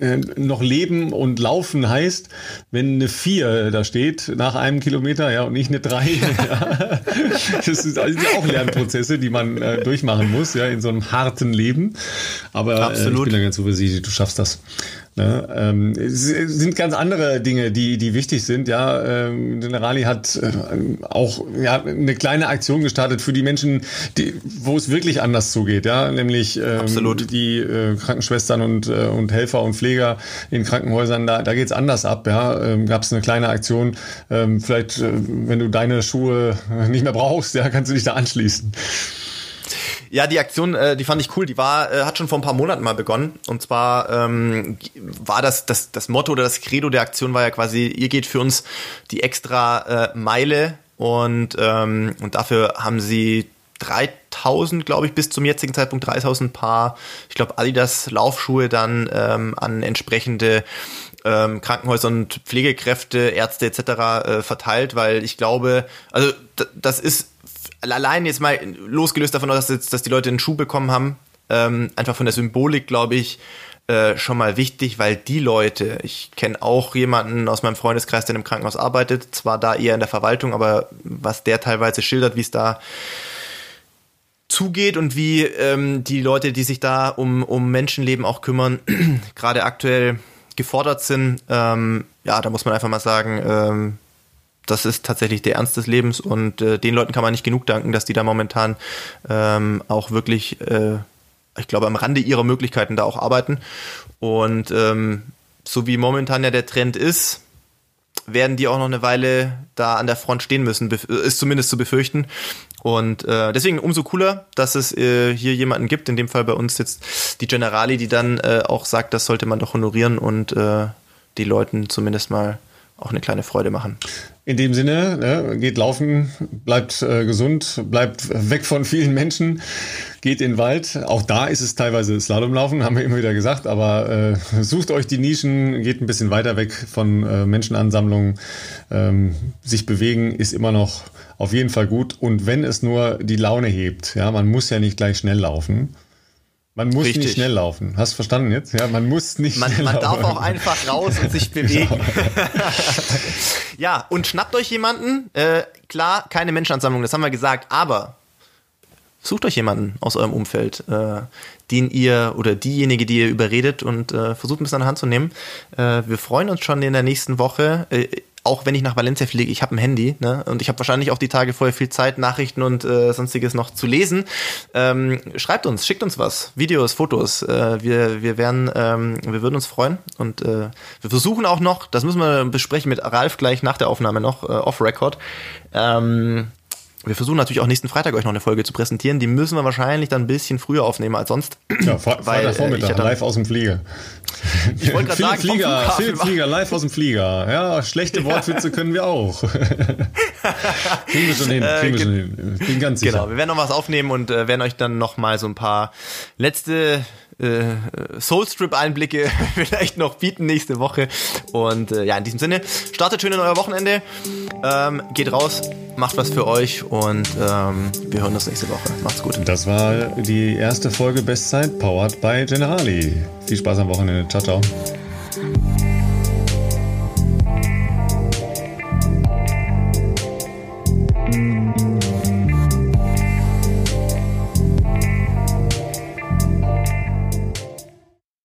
A: äh, noch Leben und Laufen heißt, wenn eine 4 da steht nach einem Kilometer, ja, und nicht eine 3. ja. Das sind also auch Lernprozesse, die man äh, durchmachen muss, ja, in so einem harten Leben. Aber Absolut. Äh, ich bin da ganz zuversichtlich, du schaffst das. Ne? Ähm, es sind ganz andere Dinge, die, die wichtig sind. Ja, ähm, Generali hat äh, auch ja, eine kleine Aktion gestartet für die Menschen, die, wo es wirklich anders zugeht. Ja, nämlich ähm, die äh, Krankenschwestern und, äh, und Helfer und Pfleger in Krankenhäusern. Da, da geht's anders ab. Ja, ähm, gab es eine kleine Aktion. Ähm, vielleicht, äh, wenn du deine Schuhe nicht mehr brauchst, ja, kannst du dich da anschließen.
B: Ja, die Aktion, äh, die fand ich cool. Die war, äh, hat schon vor ein paar Monaten mal begonnen. Und zwar ähm, war das, das das Motto oder das Credo der Aktion war ja quasi: Ihr geht für uns die extra äh, Meile und ähm, und dafür haben sie 3000, glaube ich, bis zum jetzigen Zeitpunkt 3000 Paar, ich glaube, Adidas Laufschuhe dann ähm, an entsprechende ähm, Krankenhäuser und Pflegekräfte, Ärzte etc. Äh, verteilt, weil ich glaube, also das ist allein jetzt mal losgelöst davon, dass, jetzt, dass die Leute einen Schuh bekommen haben, ähm, einfach von der Symbolik, glaube ich, äh, schon mal wichtig, weil die Leute, ich kenne auch jemanden aus meinem Freundeskreis, der im Krankenhaus arbeitet, zwar da eher in der Verwaltung, aber was der teilweise schildert, wie es da zugeht und wie ähm, die Leute, die sich da um, um Menschenleben auch kümmern, gerade aktuell gefordert sind, ähm, ja, da muss man einfach mal sagen, ähm, das ist tatsächlich der Ernst des Lebens und äh, den Leuten kann man nicht genug danken, dass die da momentan ähm, auch wirklich, äh, ich glaube, am Rande ihrer Möglichkeiten da auch arbeiten. Und ähm, so wie momentan ja der Trend ist, werden die auch noch eine Weile da an der Front stehen müssen, ist zumindest zu befürchten. Und äh, deswegen umso cooler, dass es äh, hier jemanden gibt, in dem Fall bei uns jetzt die Generali, die dann äh, auch sagt, das sollte man doch honorieren und äh, die Leuten zumindest mal auch eine kleine Freude machen.
A: In dem Sinne, ne, geht laufen, bleibt äh, gesund, bleibt weg von vielen Menschen, geht in den Wald. Auch da ist es teilweise Slalomlaufen, haben wir immer wieder gesagt, aber äh, sucht euch die Nischen, geht ein bisschen weiter weg von äh, Menschenansammlungen. Ähm, sich bewegen ist immer noch auf jeden Fall gut. Und wenn es nur die Laune hebt, ja, man muss ja nicht gleich schnell laufen. Man muss Richtig. nicht schnell laufen. Hast du verstanden jetzt? Ja, man muss nicht
B: man,
A: schnell
B: man
A: laufen.
B: Man darf auch einfach raus und sich bewegen. Genau. ja, und schnappt euch jemanden. Äh, klar, keine Menschenansammlung, das haben wir gesagt, aber sucht euch jemanden aus eurem Umfeld, äh, den ihr oder diejenige, die ihr überredet und äh, versucht ein bisschen an der Hand zu nehmen. Äh, wir freuen uns schon in der nächsten Woche. Auch wenn ich nach Valencia fliege, ich habe ein Handy ne? und ich habe wahrscheinlich auch die Tage vorher viel Zeit, Nachrichten und äh, sonstiges noch zu lesen. Ähm, schreibt uns, schickt uns was, Videos, Fotos. Äh, wir, wir werden, ähm, wir würden uns freuen und äh, wir versuchen auch noch, das müssen wir besprechen mit Ralf gleich nach der Aufnahme noch äh, off Record. Ähm, wir versuchen natürlich auch nächsten Freitag euch noch eine Folge zu präsentieren. Die müssen wir wahrscheinlich dann ein bisschen früher aufnehmen als sonst.
A: Ja, Freitag Vormittag, äh, live aus dem Flieger.
B: Ich wollte gerade sagen,
A: Flieger, Philipp Flieger, live aus dem Flieger. Ja, schlechte Wortwitze können wir auch. kriegen wir schon hin, kriegen wir schon hin. Bin ganz sicher.
B: Genau, wir werden noch was aufnehmen und äh, werden euch dann noch mal so ein paar letzte äh, Soulstrip-Einblicke vielleicht noch bieten nächste Woche. Und äh, ja, in diesem Sinne, startet schön in euer Wochenende, ähm, geht raus, macht was für euch und ähm, wir hören uns nächste Woche. Macht's gut.
A: Das war die erste Folge Bestzeit, powered by Generali. Viel Spaß am Wochenende. Ciao, ciao.